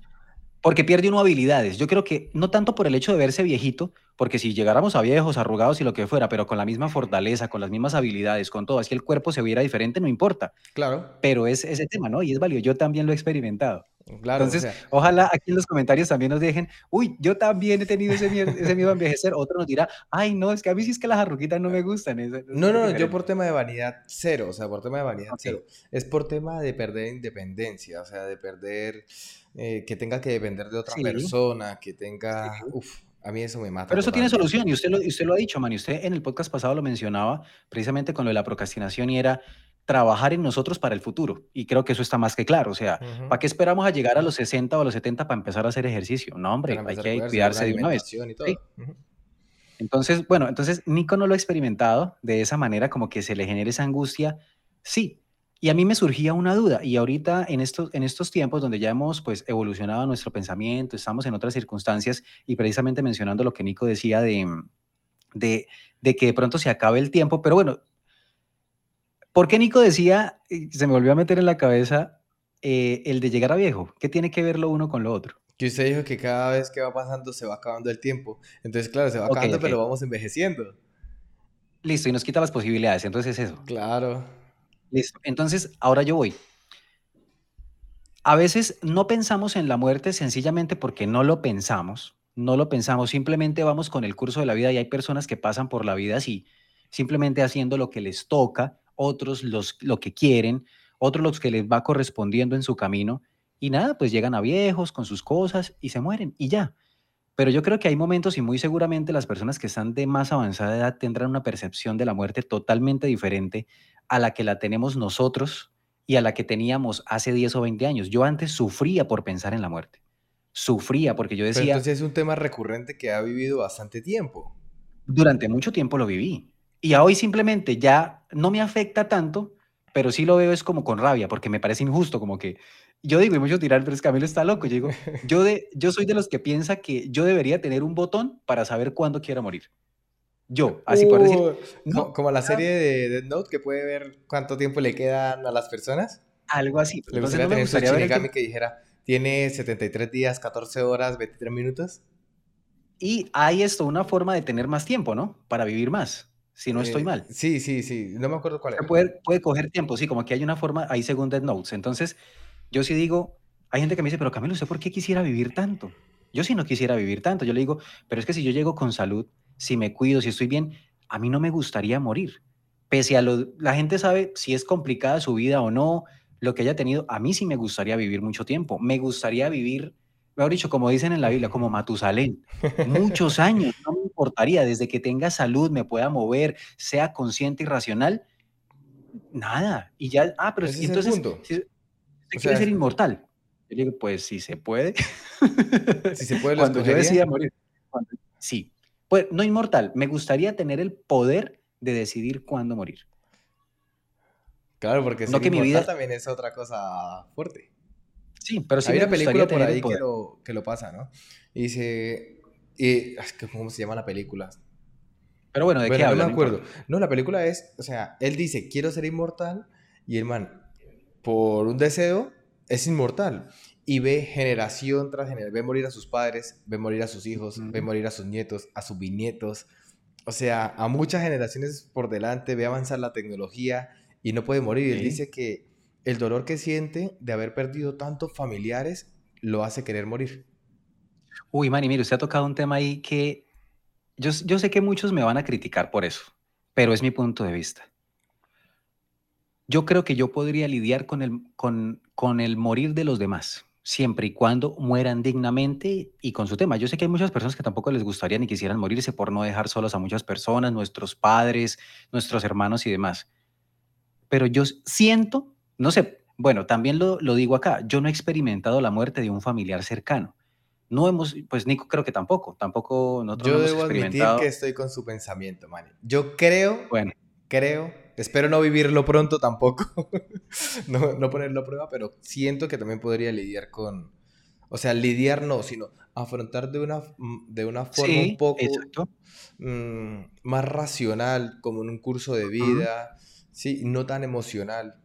Porque pierde uno habilidades. Yo creo que no tanto por el hecho de verse viejito, porque si llegáramos a viejos, arrugados y lo que fuera, pero con la misma fortaleza, con las mismas habilidades, con todo, así el cuerpo se viera diferente, no importa. Claro. Pero es ese tema, ¿no? Y es válido. Yo también lo he experimentado. Claro. Entonces, ojalá aquí en los comentarios también nos dejen, uy, yo también he tenido ese miedo, ese miedo a envejecer. Otro nos dirá, ay, no, es que a mí sí es que las arruguitas no me gustan. no, no, no, yo por tema de vanidad cero, o sea, por tema de vanidad cero. Es por tema de perder independencia, o sea, de perder, eh, que tenga que depender de otra persona, que tenga, uf, a mí eso me mata. Pero eso tiene solución y usted lo, usted lo ha dicho, man. Y usted en el podcast pasado lo mencionaba precisamente con lo de la procrastinación y era trabajar en nosotros para el futuro. Y creo que eso está más que claro. O sea, ¿para qué esperamos a llegar a los 60 o a los 70 para empezar a hacer ejercicio? No, hombre, hay que cuidarse de una vez. Entonces, bueno, entonces Nico no lo ha experimentado de esa manera, como que se le genere esa angustia. Sí. Y a mí me surgía una duda, y ahorita en estos, en estos tiempos donde ya hemos pues evolucionado nuestro pensamiento, estamos en otras circunstancias, y precisamente mencionando lo que Nico decía de, de, de que de pronto se acabe el tiempo, pero bueno, ¿Por qué Nico decía, se me volvió a meter en la cabeza, eh, el de llegar a viejo? ¿Qué tiene que ver lo uno con lo otro? Que usted dijo que cada vez que va pasando se va acabando el tiempo. Entonces, claro, se va acabando, pero vamos envejeciendo. Listo, y nos quita las posibilidades. Entonces es eso. Claro. Listo. Entonces, ahora yo voy. A veces no pensamos en la muerte sencillamente porque no lo pensamos. No lo pensamos, simplemente vamos con el curso de la vida y hay personas que pasan por la vida así, simplemente haciendo lo que les toca otros los, lo que quieren, otros los que les va correspondiendo en su camino, y nada, pues llegan a viejos con sus cosas y se mueren y ya. Pero yo creo que hay momentos y muy seguramente las personas que están de más avanzada edad tendrán una percepción de la muerte totalmente diferente a la que la tenemos nosotros y a la que teníamos hace 10 o 20 años. Yo antes sufría por pensar en la muerte. Sufría porque yo decía... Pero entonces es un tema recurrente que ha vivido bastante tiempo. Durante mucho tiempo lo viví. Y a hoy simplemente ya no me afecta tanto, pero sí lo veo es como con rabia, porque me parece injusto, como que yo digo, y mucho tirar, pero es Camilo está loco. Yo digo, *laughs* yo, de, yo soy de los que piensa que yo debería tener un botón para saber cuándo quiero morir. Yo, así por decir. No, como la serie de Dead Note que puede ver cuánto tiempo le quedan a las personas. Algo así. ¿Le gustaría no me gustaría ver que... que dijera, tiene 73 días, 14 horas, 23 minutos? Y hay esto, una forma de tener más tiempo, ¿no? Para vivir más, si no estoy eh, mal. Sí, sí, sí. No me acuerdo cuál era. Puede, puede coger tiempo, sí, como que hay una forma ahí según Dead Notes. Entonces, yo sí digo, hay gente que me dice, pero Camilo, ¿usted por qué quisiera vivir tanto? Yo sí no quisiera vivir tanto. Yo le digo, pero es que si yo llego con salud, si me cuido, si estoy bien, a mí no me gustaría morir. Pese a lo, la gente sabe si es complicada su vida o no, lo que haya tenido, a mí sí me gustaría vivir mucho tiempo. Me gustaría vivir, mejor dicho, como dicen en la Biblia, como Matusalén, *laughs* muchos años, no me importaría, desde que tenga salud, me pueda mover, sea consciente y racional, nada. Y ya, ah, pero entonces, si, quiere ser inmortal. Yo digo, pues si se puede. Si se puede, cuando yo decida morir. sí. Pues no inmortal, me gustaría tener el poder de decidir cuándo morir. Claro, porque no que mi vida también es otra cosa fuerte. Sí, pero sí Hay una película por ahí que lo, que lo, pasa, ¿no? Y dice... Y, ¿Cómo se llama la película? Pero bueno, ¿de qué habla? No me acuerdo. No, la película es... O sea, él dice, quiero ser inmortal. Y el man, por un deseo, es inmortal. Y ve generación tras generación. Ve morir a sus padres, ve morir a sus hijos, ve morir a sus nietos, a sus bisnietos. O sea, a muchas generaciones por delante, ve avanzar la tecnología y no puede morir. Él dice que el dolor que siente de haber perdido tantos familiares lo hace querer morir. Uy, Manny, mire, usted ha tocado un tema ahí que yo, yo sé que muchos me van a criticar por eso, pero es mi punto de vista. Yo creo que yo podría lidiar con el, con, con el morir de los demás, siempre y cuando mueran dignamente y con su tema. Yo sé que hay muchas personas que tampoco les gustaría ni quisieran morirse por no dejar solos a muchas personas, nuestros padres, nuestros hermanos y demás pero yo siento, no sé, bueno, también lo, lo, digo acá, yo no he experimentado la muerte de un familiar cercano. No hemos, pues Nico creo que tampoco, tampoco nosotros Yo debo admitir que estoy con su pensamiento, Manny. Yo creo, bueno, creo, espero no vivirlo pronto tampoco, *laughs* no, no ponerlo a prueba, pero siento que también podría lidiar con, o sea, lidiar no, sino afrontar de una, de una forma un poco mm, más racional, como en un curso de vida. Sí, no tan emocional,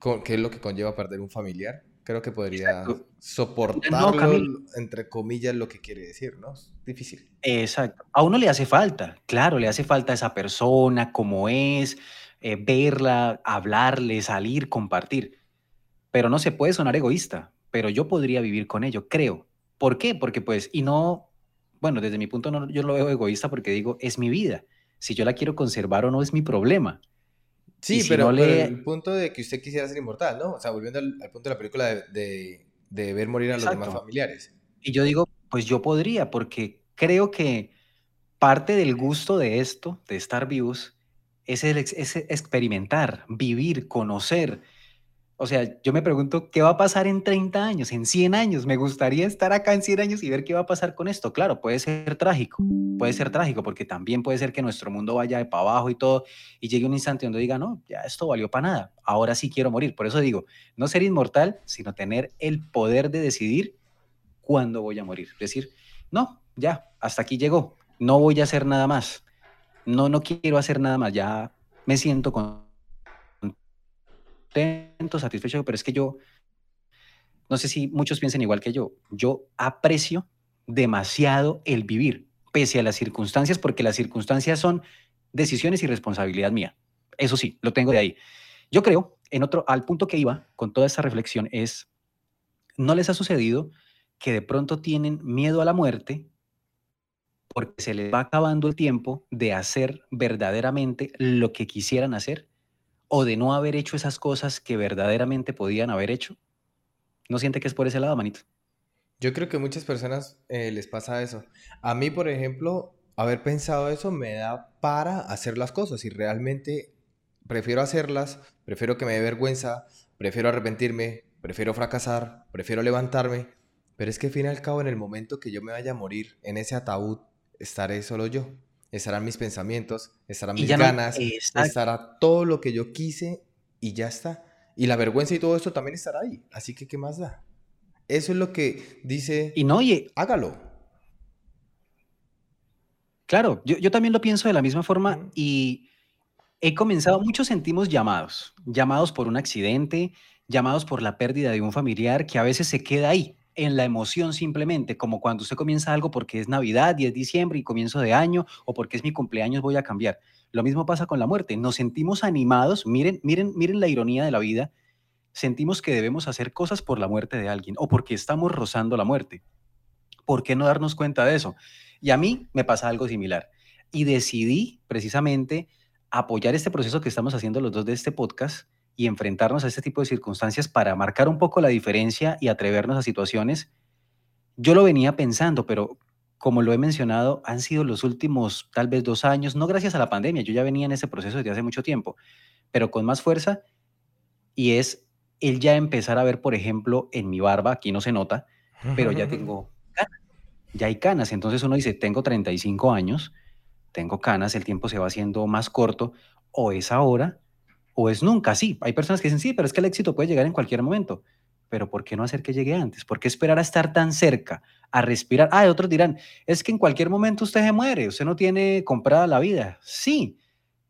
que es lo que conlleva perder un familiar. Creo que podría soportarlo, entre comillas, lo que quiere decir, ¿no? Es difícil. Exacto. A uno le hace falta, claro, le hace falta esa persona, cómo es, eh, verla, hablarle, salir, compartir. Pero no se puede sonar egoísta, pero yo podría vivir con ello, creo. ¿Por qué? Porque pues, y no, bueno, desde mi punto no, yo lo veo egoísta porque digo, es mi vida. Si yo la quiero conservar o no es mi problema. Sí, pero, el punto de que usted quisiera ser inmortal, ¿no? O sea, volviendo al, punto de la película de, ver morir a los demás familiares. Y yo digo, pues yo podría, porque creo que parte del gusto de esto, de estar vivos, es, el, es experimentar, vivir, conocer, o sea, yo me pregunto, ¿qué va a pasar en 30 años, en 100 años? Me gustaría estar acá en 100 años y ver qué va a pasar con esto. Claro, puede ser trágico, puede ser trágico, porque también puede ser que nuestro mundo vaya de para abajo y todo, y llegue un instante donde diga, no, ya esto valió para nada, ahora sí quiero morir. Por eso digo, no ser inmortal, sino tener el poder de decidir cuándo voy a morir. Decir, no, ya, hasta aquí llegó, no voy a hacer nada más, no, no quiero hacer nada más, ya me siento con satisfecho, pero es que yo, no sé si muchos piensen igual que yo, yo aprecio demasiado el vivir, pese a las circunstancias, porque las circunstancias son decisiones y responsabilidad mía. Eso sí, lo tengo de ahí. Yo creo, en otro, al punto que iba con toda esta reflexión es, ¿no les ha sucedido que de pronto tienen miedo a la muerte porque se les va acabando el tiempo de hacer verdaderamente lo que quisieran hacer? O de no haber hecho esas cosas que verdaderamente podían haber hecho? ¿No siente que es por ese lado, manito? Yo creo que a muchas personas eh, les pasa eso. A mí, por ejemplo, haber pensado eso me da para hacer las cosas y realmente prefiero hacerlas, prefiero que me dé vergüenza, prefiero arrepentirme, prefiero fracasar, prefiero levantarme, pero es que al fin y al cabo en el momento que yo me vaya a morir en ese ataúd estaré solo yo, estarán mis pensamientos, estarán mis ganas, estará todo lo que yo quise y ya está. Y la vergüenza y todo esto también estará ahí, así que ¿qué más da? Eso es lo que dice. Y no, oye. Hágalo. Claro, yo, también lo pienso de la misma forma y he comenzado, muchos sentimos llamados, llamados por un accidente, llamados por la pérdida de un familiar que a veces se queda ahí, en la emoción simplemente, como cuando usted comienza algo porque es Navidad y es diciembre y comienzo de año o porque es mi cumpleaños voy a cambiar. Lo mismo pasa con la muerte, nos sentimos animados, miren, miren, miren la ironía de la vida, sentimos que debemos hacer cosas por la muerte de alguien o porque estamos rozando la muerte. ¿Por qué no darnos cuenta de eso? Y a mí me pasa algo similar. Y decidí precisamente apoyar este proceso que estamos haciendo los dos de este podcast y enfrentarnos a este tipo de circunstancias para marcar un poco la diferencia y atrevernos a situaciones. Yo lo venía pensando, pero como lo he mencionado, han sido los últimos tal vez dos años, no gracias a la pandemia, yo ya venía en ese proceso desde hace mucho tiempo, pero con más fuerza, y es el ya empezar a ver, por ejemplo, en mi barba, aquí no se nota, pero ya tengo *laughs* canas, ya hay canas. Entonces uno dice, tengo 35 años, tengo canas, el tiempo se va haciendo más corto, o es ahora, o es nunca. Sí, hay personas que dicen, sí, pero es que el éxito puede llegar en cualquier momento. Pero ¿por qué no hacer que llegue antes? ¿Por qué esperar a estar tan cerca, a respirar? Ah, otros dirán, es que en cualquier momento usted se muere, usted no tiene comprada la vida. Sí,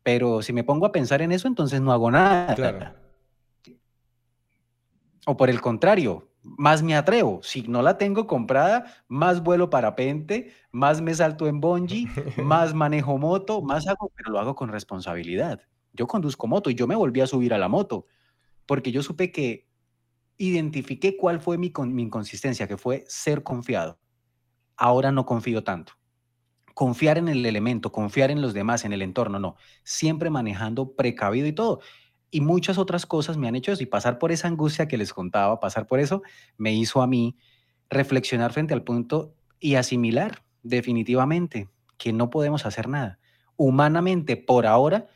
pero si me pongo a pensar en eso, entonces no hago nada. Claro. O por el contrario, más me atrevo. Si no la tengo comprada, más vuelo parapente, más me salto en bungee, *laughs* más manejo moto, más hago, pero lo hago con responsabilidad. Yo conduzco moto y yo me volví a subir a la moto porque yo supe que identifiqué cuál fue mi, mi inconsistencia, que fue ser confiado. Ahora no confío tanto. Confiar en el elemento, confiar en los demás, en el entorno, no. Siempre manejando precavido y todo y muchas otras cosas me han hecho eso. Y pasar por esa angustia que les contaba, pasar por eso, me hizo a mí reflexionar frente al punto y asimilar definitivamente que no podemos hacer nada. Humanamente, por ahora,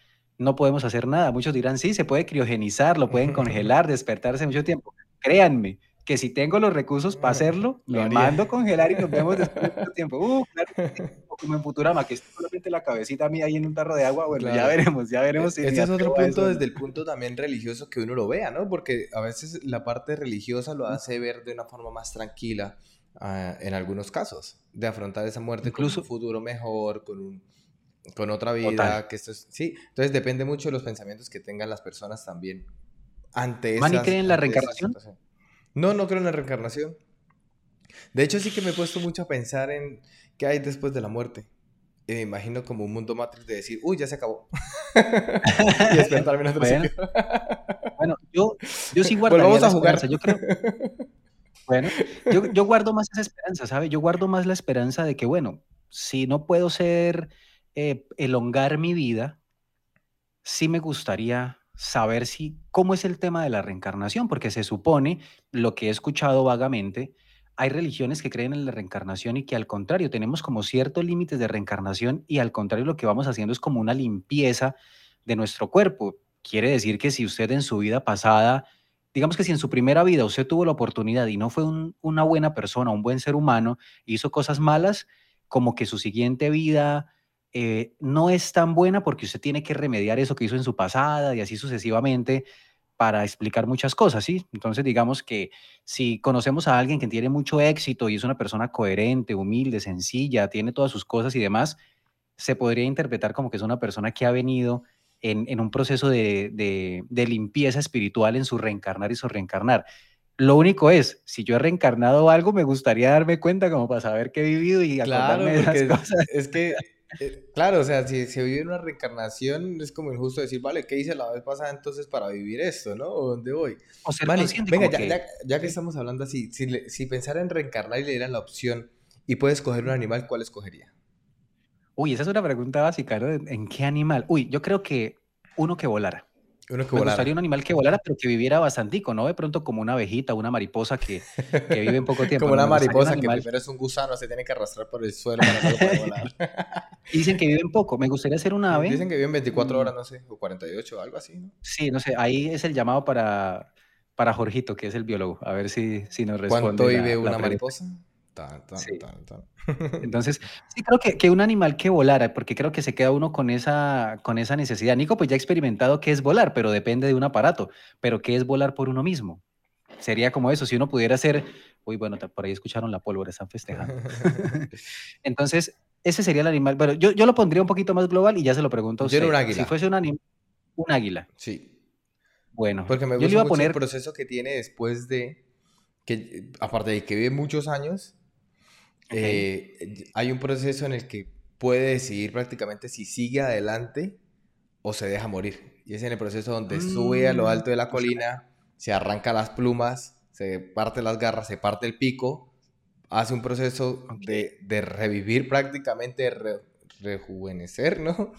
no podemos hacer nada. Muchos dirán, sí, se puede criogenizar, lo pueden *laughs* congelar, despertarse mucho tiempo. Créanme, que si tengo los recursos para hacerlo, me mando a congelar y nos vemos después de tiempo. *laughs* Uh, claro, como en Futurama, que es solamente la cabecita mía ahí en un tarro de agua, bueno, ya veremos, ya veremos. Si Ese es otro punto desde el punto también religioso que uno lo vea, ¿no? Porque a veces la parte religiosa lo hace ver de una forma más tranquila uh, en algunos casos, de afrontar esa muerte Incluso, con un futuro mejor, con un con otra vida, que esto es, sí, entonces depende mucho de los pensamientos que tengan las personas también ante ¿Mani cree en la reencarnación? No, no creo en la reencarnación. De hecho, sí que me he puesto mucho a pensar en qué hay después de la muerte. Y me imagino como un mundo Matrix de decir, uy, ya se acabó. *laughs* y despertarme en otro bueno, *laughs* bueno, yo, yo sí guardo Vamos a jugar. Yo creo. *laughs* Bueno, yo, yo, guardo más esa esperanza, ¿sabe? Yo guardo más la esperanza de que, bueno, si no puedo ser, eh, elongar mi vida, sí me gustaría saber si cómo es el tema de la reencarnación, porque se supone, lo que he escuchado vagamente, hay religiones que creen en la reencarnación y que al contrario tenemos como ciertos límites de reencarnación y al contrario lo que vamos haciendo es como una limpieza de nuestro cuerpo. Quiere decir que si usted en su vida pasada, digamos que si en su primera vida usted tuvo la oportunidad y no fue una buena persona, un buen ser humano, hizo cosas malas, como que su siguiente vida eh, no es tan buena porque usted tiene que remediar eso que hizo en su pasada y así sucesivamente para explicar muchas cosas, ¿sí? Entonces, digamos que si conocemos a alguien que tiene mucho éxito y es una persona coherente, humilde, sencilla, tiene todas sus cosas y demás, se podría interpretar como que es una persona que ha venido en, un proceso de, de, limpieza espiritual en su reencarnar y su reencarnar. Lo único es, si yo he reencarnado algo, me gustaría darme cuenta como para saber qué he vivido y acordarme de esas *laughs* cosas. Es que eh, claro, o sea, si se vive una reencarnación, es como injusto decir, vale, ¿qué hice la vez pasada entonces para vivir esto, no? ¿O dónde voy? O sea, venga, ya, que... estamos hablando así, si, si pensara en reencarnar y le dieran la opción y puedes escoger un animal, ¿cuál escogería? Uy, esa es una pregunta básica, ¿no? ¿En qué animal? Uy, yo creo que uno que volara. Me gustaría un animal que volara, pero que viviera bastantico, ¿no? De pronto como una abejita, una mariposa que, que vive en poco *laughs* tiempo. como una mariposa que primero es un gusano, se tiene que arrastrar por el suelo para poder volar. *laughs* Dicen que viven poco. Me gustaría ser un ave. Dicen que viven 24 horas, no sé, o 48, algo así, ¿no? Sí, no sé. Ahí es el llamado para, para Jorgito, que es el biólogo. A ver si, si nos responde. ¿Cuánto vive una mariposa? Entonces, sí creo que, que, un animal que volara, porque creo que se queda uno con esa, con esa necesidad. Nico, pues ya ha experimentado qué es volar, pero depende de un aparato. Pero ¿qué es volar por uno mismo? Sería como eso, si uno pudiera ser, uy, bueno, por ahí escucharon la pólvora, están festejando. *laughs* Entonces, ese sería el animal. Bueno, yo, yo lo pondría un poquito más global y ya se lo pregunto a usted. un águila. Si fuese un animal, un águila. Sí. Bueno, porque me gusta yo iba a poner... el proceso que tiene después de que, aparte de que vive muchos años, eh, hay un proceso en el que puede decidir prácticamente si sigue adelante o se deja morir. Y es en el proceso donde sube a lo alto de la mm, colina, se arranca las plumas, se parte las garras, se parte el pico, hace un proceso de, de, revivir prácticamente, rejuvenecer, ¿no?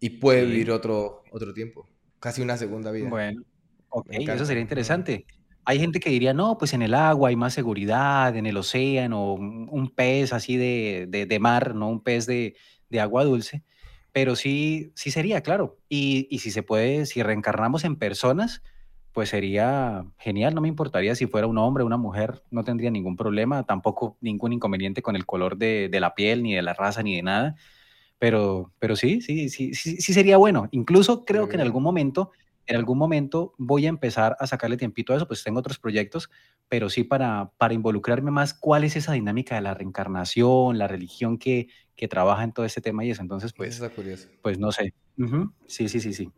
Y puede vivir otro, otro tiempo, casi una segunda vida. Bueno, ok, eso sería interesante. Hay gente que diría, no, pues en el agua hay más seguridad, en el océano, un pez así de, de, mar, no un pez de, de, agua dulce, pero sí, sí sería, claro. Y, y si se puede, si reencarnamos en personas, pues sería genial, no me importaría si fuera un hombre una mujer, no tendría ningún problema, tampoco ningún inconveniente con el color de, de la piel, ni de la raza, ni de nada. Pero, pero sí, sí, sí, sí, sí sería bueno. Incluso creo que en algún momento en algún momento voy a empezar a sacarle tiempito a eso, pues tengo otros proyectos, pero sí para, para involucrarme más cuál es esa dinámica de la reencarnación, la religión que, que trabaja en todo este tema y eso. Entonces, pues, curioso. pues no sé. Sí, sí, sí, sí.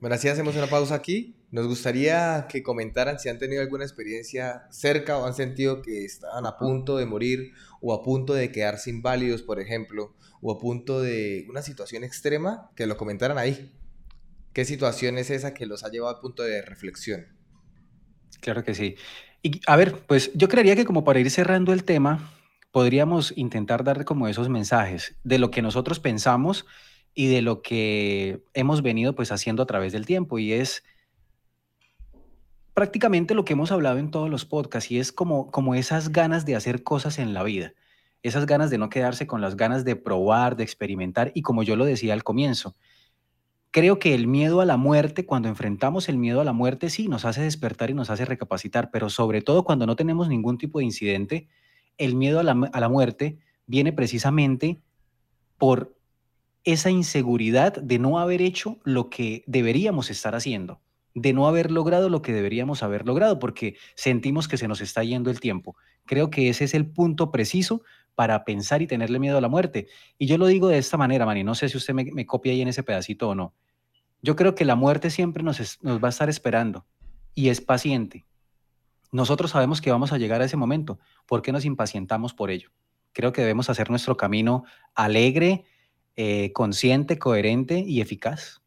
Bueno, así hacemos una pausa aquí. Nos gustaría que comentaran si han tenido alguna experiencia cerca o han sentido que estaban a punto de morir o a punto de quedarse inválidos, por ejemplo, o a punto de una situación extrema, que lo comentaran ahí. ¿Qué situación es esa que los ha llevado al punto de reflexión? Claro que sí. Y a ver, pues yo creería que como para ir cerrando el tema, podríamos intentar dar como esos mensajes de lo que nosotros pensamos y de lo que hemos venido pues haciendo a través del tiempo y es prácticamente lo que hemos hablado en todos los podcasts y es como, como esas ganas de hacer cosas en la vida, esas ganas de no quedarse con las ganas de probar, de experimentar y como yo lo decía al comienzo, Creo que el miedo a la muerte, cuando enfrentamos el miedo a la muerte, sí, nos hace despertar y nos hace recapacitar, pero sobre todo cuando no tenemos ningún tipo de incidente, el miedo a la, a la muerte viene precisamente por esa inseguridad de no haber hecho lo que deberíamos estar haciendo, de no haber logrado lo que deberíamos haber logrado, porque sentimos que se nos está yendo el tiempo. Creo que ese es el punto preciso para pensar y tenerle miedo a la muerte. Y yo lo digo de esta manera, Mani, no sé si usted me, copia ahí en ese pedacito o no. Yo creo que la muerte siempre nos, va a estar esperando y es paciente. Nosotros sabemos que vamos a llegar a ese momento. ¿Por qué nos impacientamos por ello? Creo que debemos hacer nuestro camino alegre, eh, consciente, coherente y eficaz.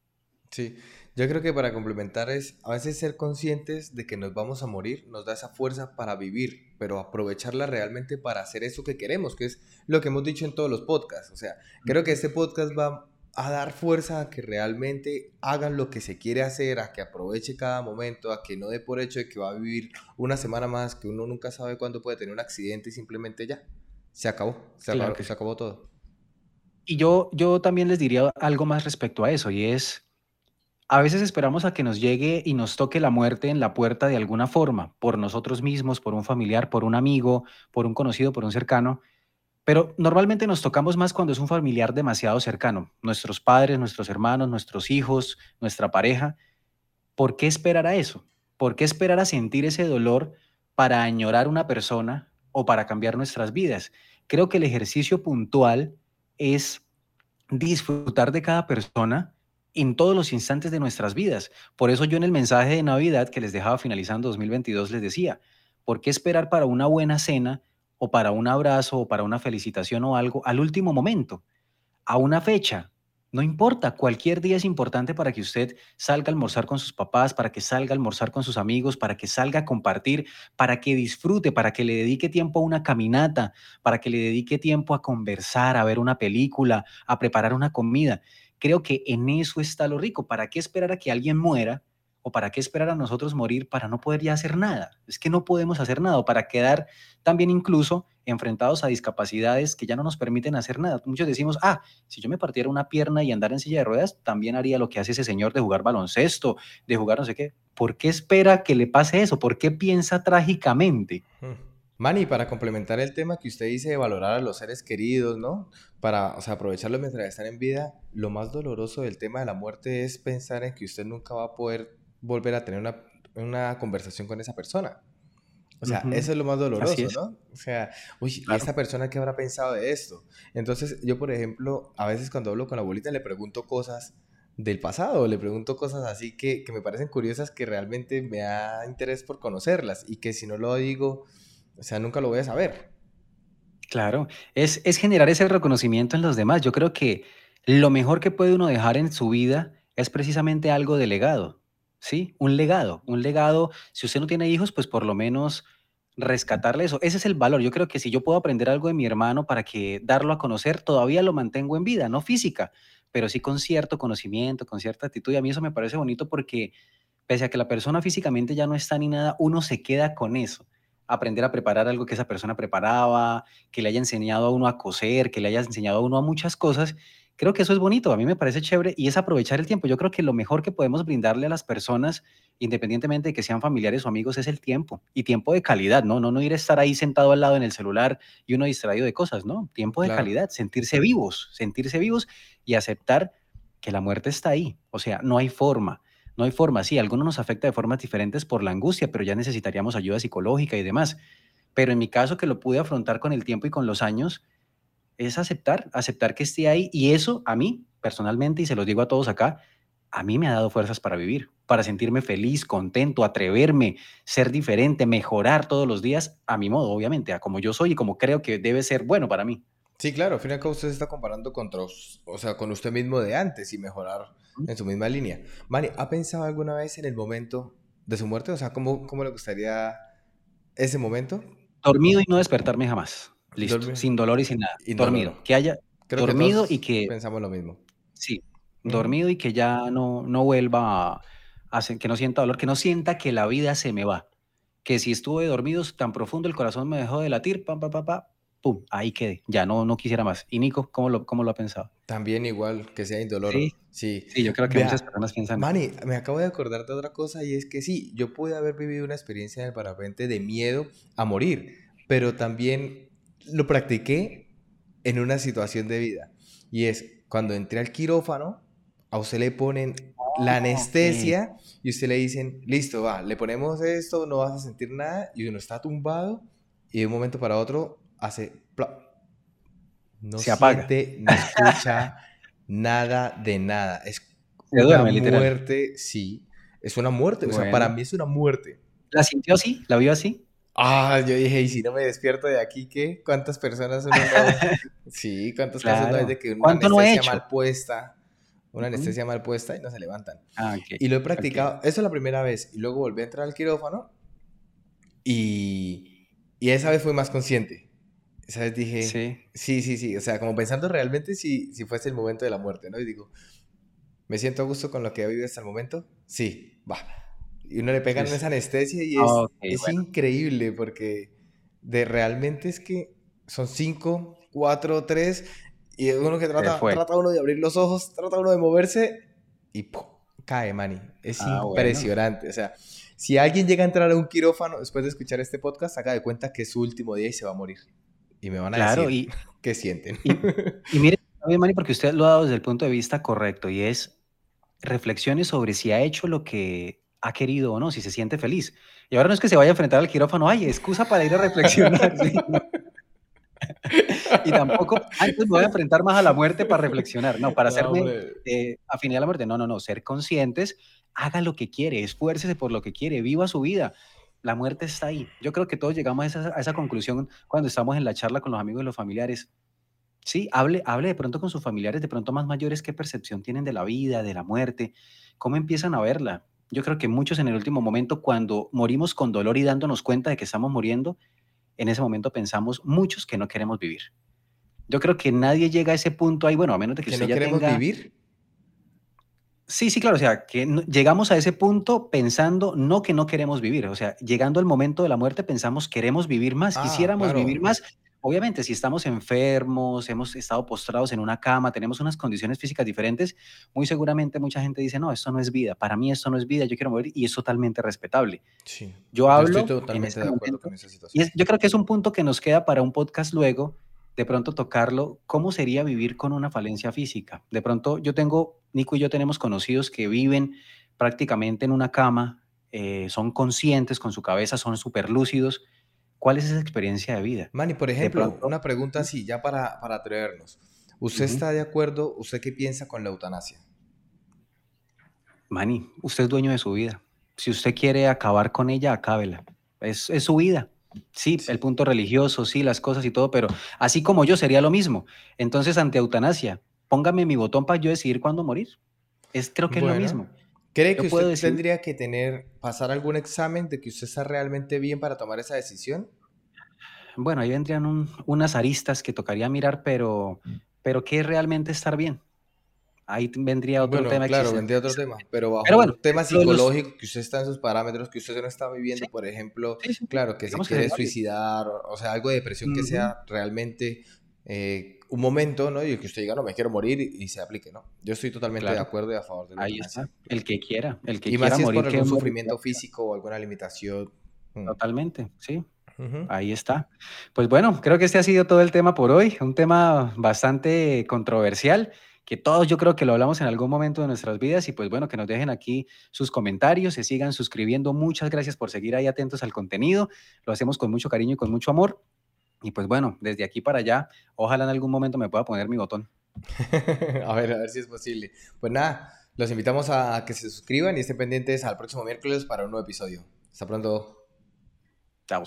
Sí, yo creo que para complementar es a veces ser conscientes de que nos vamos a morir nos da esa fuerza para vivir, pero aprovecharla realmente para hacer eso que queremos, que es lo que hemos dicho en todos los podcasts. O sea, creo que este podcast va a dar fuerza a que realmente hagan lo que se quiere hacer, a que aproveche cada momento, a que no dé por hecho de que va a vivir una semana más, que uno nunca sabe cuándo puede tener un accidente y simplemente ya, se acabó, se, acabó, se acabó todo. Y yo, yo también les diría algo más respecto a eso, y es a veces esperamos a que nos llegue y nos toque la muerte en la puerta de alguna forma, por nosotros mismos, por un familiar, por un amigo, por un conocido, por un cercano, pero normalmente nos tocamos más cuando es un familiar demasiado cercano, nuestros padres, nuestros hermanos, nuestros hijos, nuestra pareja. ¿Por qué esperar a eso? ¿Por qué esperar a sentir ese dolor para añorar una persona o para cambiar nuestras vidas? Creo que el ejercicio puntual es disfrutar de cada persona en todos los instantes de nuestras vidas. Por eso yo en el mensaje de Navidad que les dejaba finalizando 2022 les decía, ¿por qué esperar para una buena cena o para un abrazo o para una felicitación o algo al último momento? A una fecha. No importa, cualquier día es importante para que usted salga a almorzar con sus papás, para que salga a almorzar con sus amigos, para que salga a compartir, para que disfrute, para que le dedique tiempo a una caminata, para que le dedique tiempo a conversar, a ver una película, a preparar una comida. Creo que en eso está lo rico. ¿Para qué esperar a que alguien muera ¿O para qué esperar a nosotros morir para no poder ya hacer nada? Es que no podemos hacer nada, o para quedar también incluso enfrentados a discapacidades que ya no nos permiten hacer nada. Muchos decimos, ah, si yo me partiera una pierna y andar en silla de ruedas, también haría lo que hace ese señor de jugar baloncesto, de jugar no sé qué. ¿Por qué espera que le pase eso? ¿Por qué piensa trágicamente? Hmm. Manny, para complementar el tema que usted dice de valorar a los seres queridos, ¿no? Para, o sea, aprovecharlos mientras están en vida, lo más doloroso del tema de la muerte es pensar en que usted nunca va a poder volver a tener una, conversación con esa persona. O sea, eso es lo más doloroso, ¿no? O sea, uy, ¿y esta persona qué habrá pensado de esto? Entonces, yo, por ejemplo, a veces cuando hablo con la abuelita le pregunto cosas del pasado, le pregunto cosas así que, que me parecen curiosas, que realmente me da interés por conocerlas y que si no lo digo o sea, nunca lo voy a saber. Claro, es, es generar ese reconocimiento en los demás. Yo creo que lo mejor que puede uno dejar en su vida es precisamente algo de legado, ¿sí? Un legado, un legado. Si usted no tiene hijos, pues por lo menos rescatarle eso. Ese es el valor. Yo creo que si yo puedo aprender algo de mi hermano para que darlo a conocer, todavía lo mantengo en vida, no física, pero sí con cierto conocimiento, con cierta actitud. Y a mí eso me parece bonito porque pese a que la persona físicamente ya no está ni nada, uno se queda con eso aprender a preparar algo que esa persona preparaba, que le haya enseñado a uno a coser, que le haya enseñado a uno a muchas cosas. Creo que eso es bonito, a mí me parece chévere y es aprovechar el tiempo. Yo creo que lo mejor que podemos brindarle a las personas, independientemente de que sean familiares o amigos, es el tiempo y tiempo de calidad, ¿no? No, no ir a estar ahí sentado al lado en el celular y uno distraído de cosas, ¿no? Tiempo de calidad, sentirse vivos, sentirse vivos y aceptar que la muerte está ahí. O sea, no hay forma. No hay forma, sí, algunos nos afecta de formas diferentes por la angustia, pero ya necesitaríamos ayuda psicológica y demás. Pero en mi caso, que lo pude afrontar con el tiempo y con los años, es aceptar, aceptar que esté ahí. Y eso a mí, personalmente, y se los digo a todos acá, a mí me ha dado fuerzas para vivir, para sentirme feliz, contento, atreverme, ser diferente, mejorar todos los días a mi modo, obviamente, a como yo soy y como creo que debe ser bueno para mí. Sí, claro, al que usted se está comparando con, o sea, con usted mismo de antes y mejorar en su misma línea. Mani, ¿ha pensado alguna vez en el momento de su muerte? O sea, ¿cómo, cómo le gustaría ese momento? Dormido y no despertarme jamás. Listo, sin dolor y sin nada. dormido. Que haya dormido y que... Pensamos lo mismo. Sí, dormido y que ya no, no vuelva a hacer, que no sienta dolor, que no sienta que la vida se me va. Que si estuve dormido tan profundo, el corazón me dejó de latir, pam, pam, pam, pam, pum, ahí quedé, ya no, no quisiera más. ¿Y Nico, cómo lo, cómo lo ha pensado? También igual, que sea indoloro. Sí, sí, yo creo que muchas personas piensan. Manny, me acabo de acordar de otra cosa y es que sí, yo pude haber vivido una experiencia en el parapente de miedo a morir, pero también lo practiqué en una situación de vida. Y es cuando entré al quirófano, a usted le ponen la ah, anestesia y usted le dicen, listo, va, le ponemos esto, no vas a sentir nada y uno está tumbado y de un momento para otro hace... No Se apaga. siente, no escucha *laughs* nada de nada. Es una muerte, sí. Es una muerte. O sea, para mí es una muerte. ¿La sintió así? ¿La vio así? Ah, yo dije, y si no me despierto de aquí, ¿qué? ¿Cuántas personas uno *laughs* Sí, ¿cuántas personas no hay de que una anestesia mal puesta, una anestesia mal puesta y no se levantan? Ah, Y lo he practicado, eso es la primera vez, y luego volví a entrar al quirófano y, y esa vez fui más consciente. ¿Sabes? Dije, sí. sí, sí, sí. O sea, como pensando realmente si, si fuese el momento de la muerte, ¿no? Y digo, ¿me siento a gusto con lo que he vivido hasta el momento? Sí, va. Y uno le pegan esa anestesia y es, es increíble porque de realmente es que son cinco, cuatro, tres, y uno que trata, trata uno de abrir los ojos, trata uno de moverse y cae, mani. Es ah, impresionante. O sea, si alguien llega a entrar a un quirófano después de escuchar este podcast, haga de cuenta que es su último día y se va a morir y me van a decir y, *laughs* qué sienten. Y, *laughs* y mire, Manny, porque usted lo ha dado desde el punto de vista correcto y es reflexiones sobre si ha hecho lo que ha querido o no, si se siente feliz. Y ahora no es que se vaya a enfrentar al quirófano, ay, excusa para ir a reflexionar. *laughs* y tampoco, antes me voy a enfrentar más a la muerte para reflexionar, no, para hacerme eh, afinidad a la muerte. No, no, no, ser conscientes, haga lo que quiere, esfuércese por lo que quiere, viva su vida la muerte está ahí. Yo creo que todos llegamos a esa, conclusión cuando estamos en la charla con los amigos y los familiares. Sí, hable, hable de pronto con sus familiares, de pronto más mayores, qué percepción tienen de la vida, de la muerte, cómo empiezan a verla. Yo creo que muchos en el último momento, cuando morimos con dolor y dándonos cuenta de que estamos muriendo, en ese momento pensamos muchos que no queremos vivir. Yo creo que nadie llega a ese punto ahí, bueno, a menos de que, ¿Que no queremos vivir. Sí, sí, claro, o sea, que llegamos a ese punto pensando no que no queremos vivir, o sea, llegando al momento de la muerte pensamos queremos vivir más, Ah, quisiéramos vivir más. Obviamente, si estamos enfermos, hemos estado postrados en una cama, tenemos unas condiciones físicas diferentes, muy seguramente mucha gente dice, no, esto no es vida, para mí esto no es vida, yo quiero morir y es totalmente respetable. Sí, Yo yo estoy hablo en totalmente este de acuerdo momento con esa y es, yo creo que es un punto que nos queda para un podcast luego, de pronto tocarlo, ¿cómo sería vivir con una falencia física? De pronto yo tengo, Nico y yo tenemos conocidos que viven prácticamente en una cama, eh, son conscientes con su cabeza, son súper lúcidos. ¿Cuál es esa experiencia de vida? Manny, por ejemplo, pronto, una pregunta así, ya para, para atrevernos. ¿Usted está de acuerdo, usted qué piensa con la eutanasia? Manny, usted es dueño de su vida. Si usted quiere acabar con ella, acábela. Es, es su vida. Sí, el punto religioso, sí, las cosas y todo, pero así como yo sería lo mismo. Entonces, ante eutanasia, póngame mi botón para yo decidir cuándo morir. Es, creo que es lo mismo. ¿cree que Yo usted decir, tendría que tener, pasar algún examen de que usted está realmente bien para tomar esa decisión? bueno, ahí vendrían un- unas aristas que tocaría mirar, pero, pero ¿qué es realmente estar bien? Ahí vendría otro Bueno, tema claro, vendría otro tema, pero bajo Pero bueno, un tema de los... psicológico, que usted está en sus parámetros, que usted no está Sí, viviendo, por ejemplo, sí, sí. claro, que se Digamos que quiere válido. suicidar, o, o sea, algo de depresión que sea realmente eh, un momento, ¿no? Y que usted diga, no, me quiero morir y, se aplique, ¿no? Yo estoy totalmente de Claro, acuerdo y a favor de la ahí está. El que quiera, el que Y más quiera si es por morir, que algún sufrimiento físico o alguna limitación. Mm. Totalmente, sí. Ujú. Ahí está. Pues bueno, creo que este ha sido todo el tema por hoy. Un tema bastante controversial, que todos yo creo que lo hablamos en algún momento de nuestras vidas. Y pues bueno, que nos dejen aquí sus comentarios, se sigan suscribiendo. Muchas gracias por seguir ahí atentos al contenido. Lo hacemos con mucho cariño y con mucho amor. Y pues bueno, desde aquí para allá, ojalá en algún momento me pueda poner mi botón. *laughs* A ver, a ver si es posible. Pues nada, los invitamos a que se suscriban y estén pendientes al próximo miércoles para un nuevo episodio. Hasta pronto. Chao.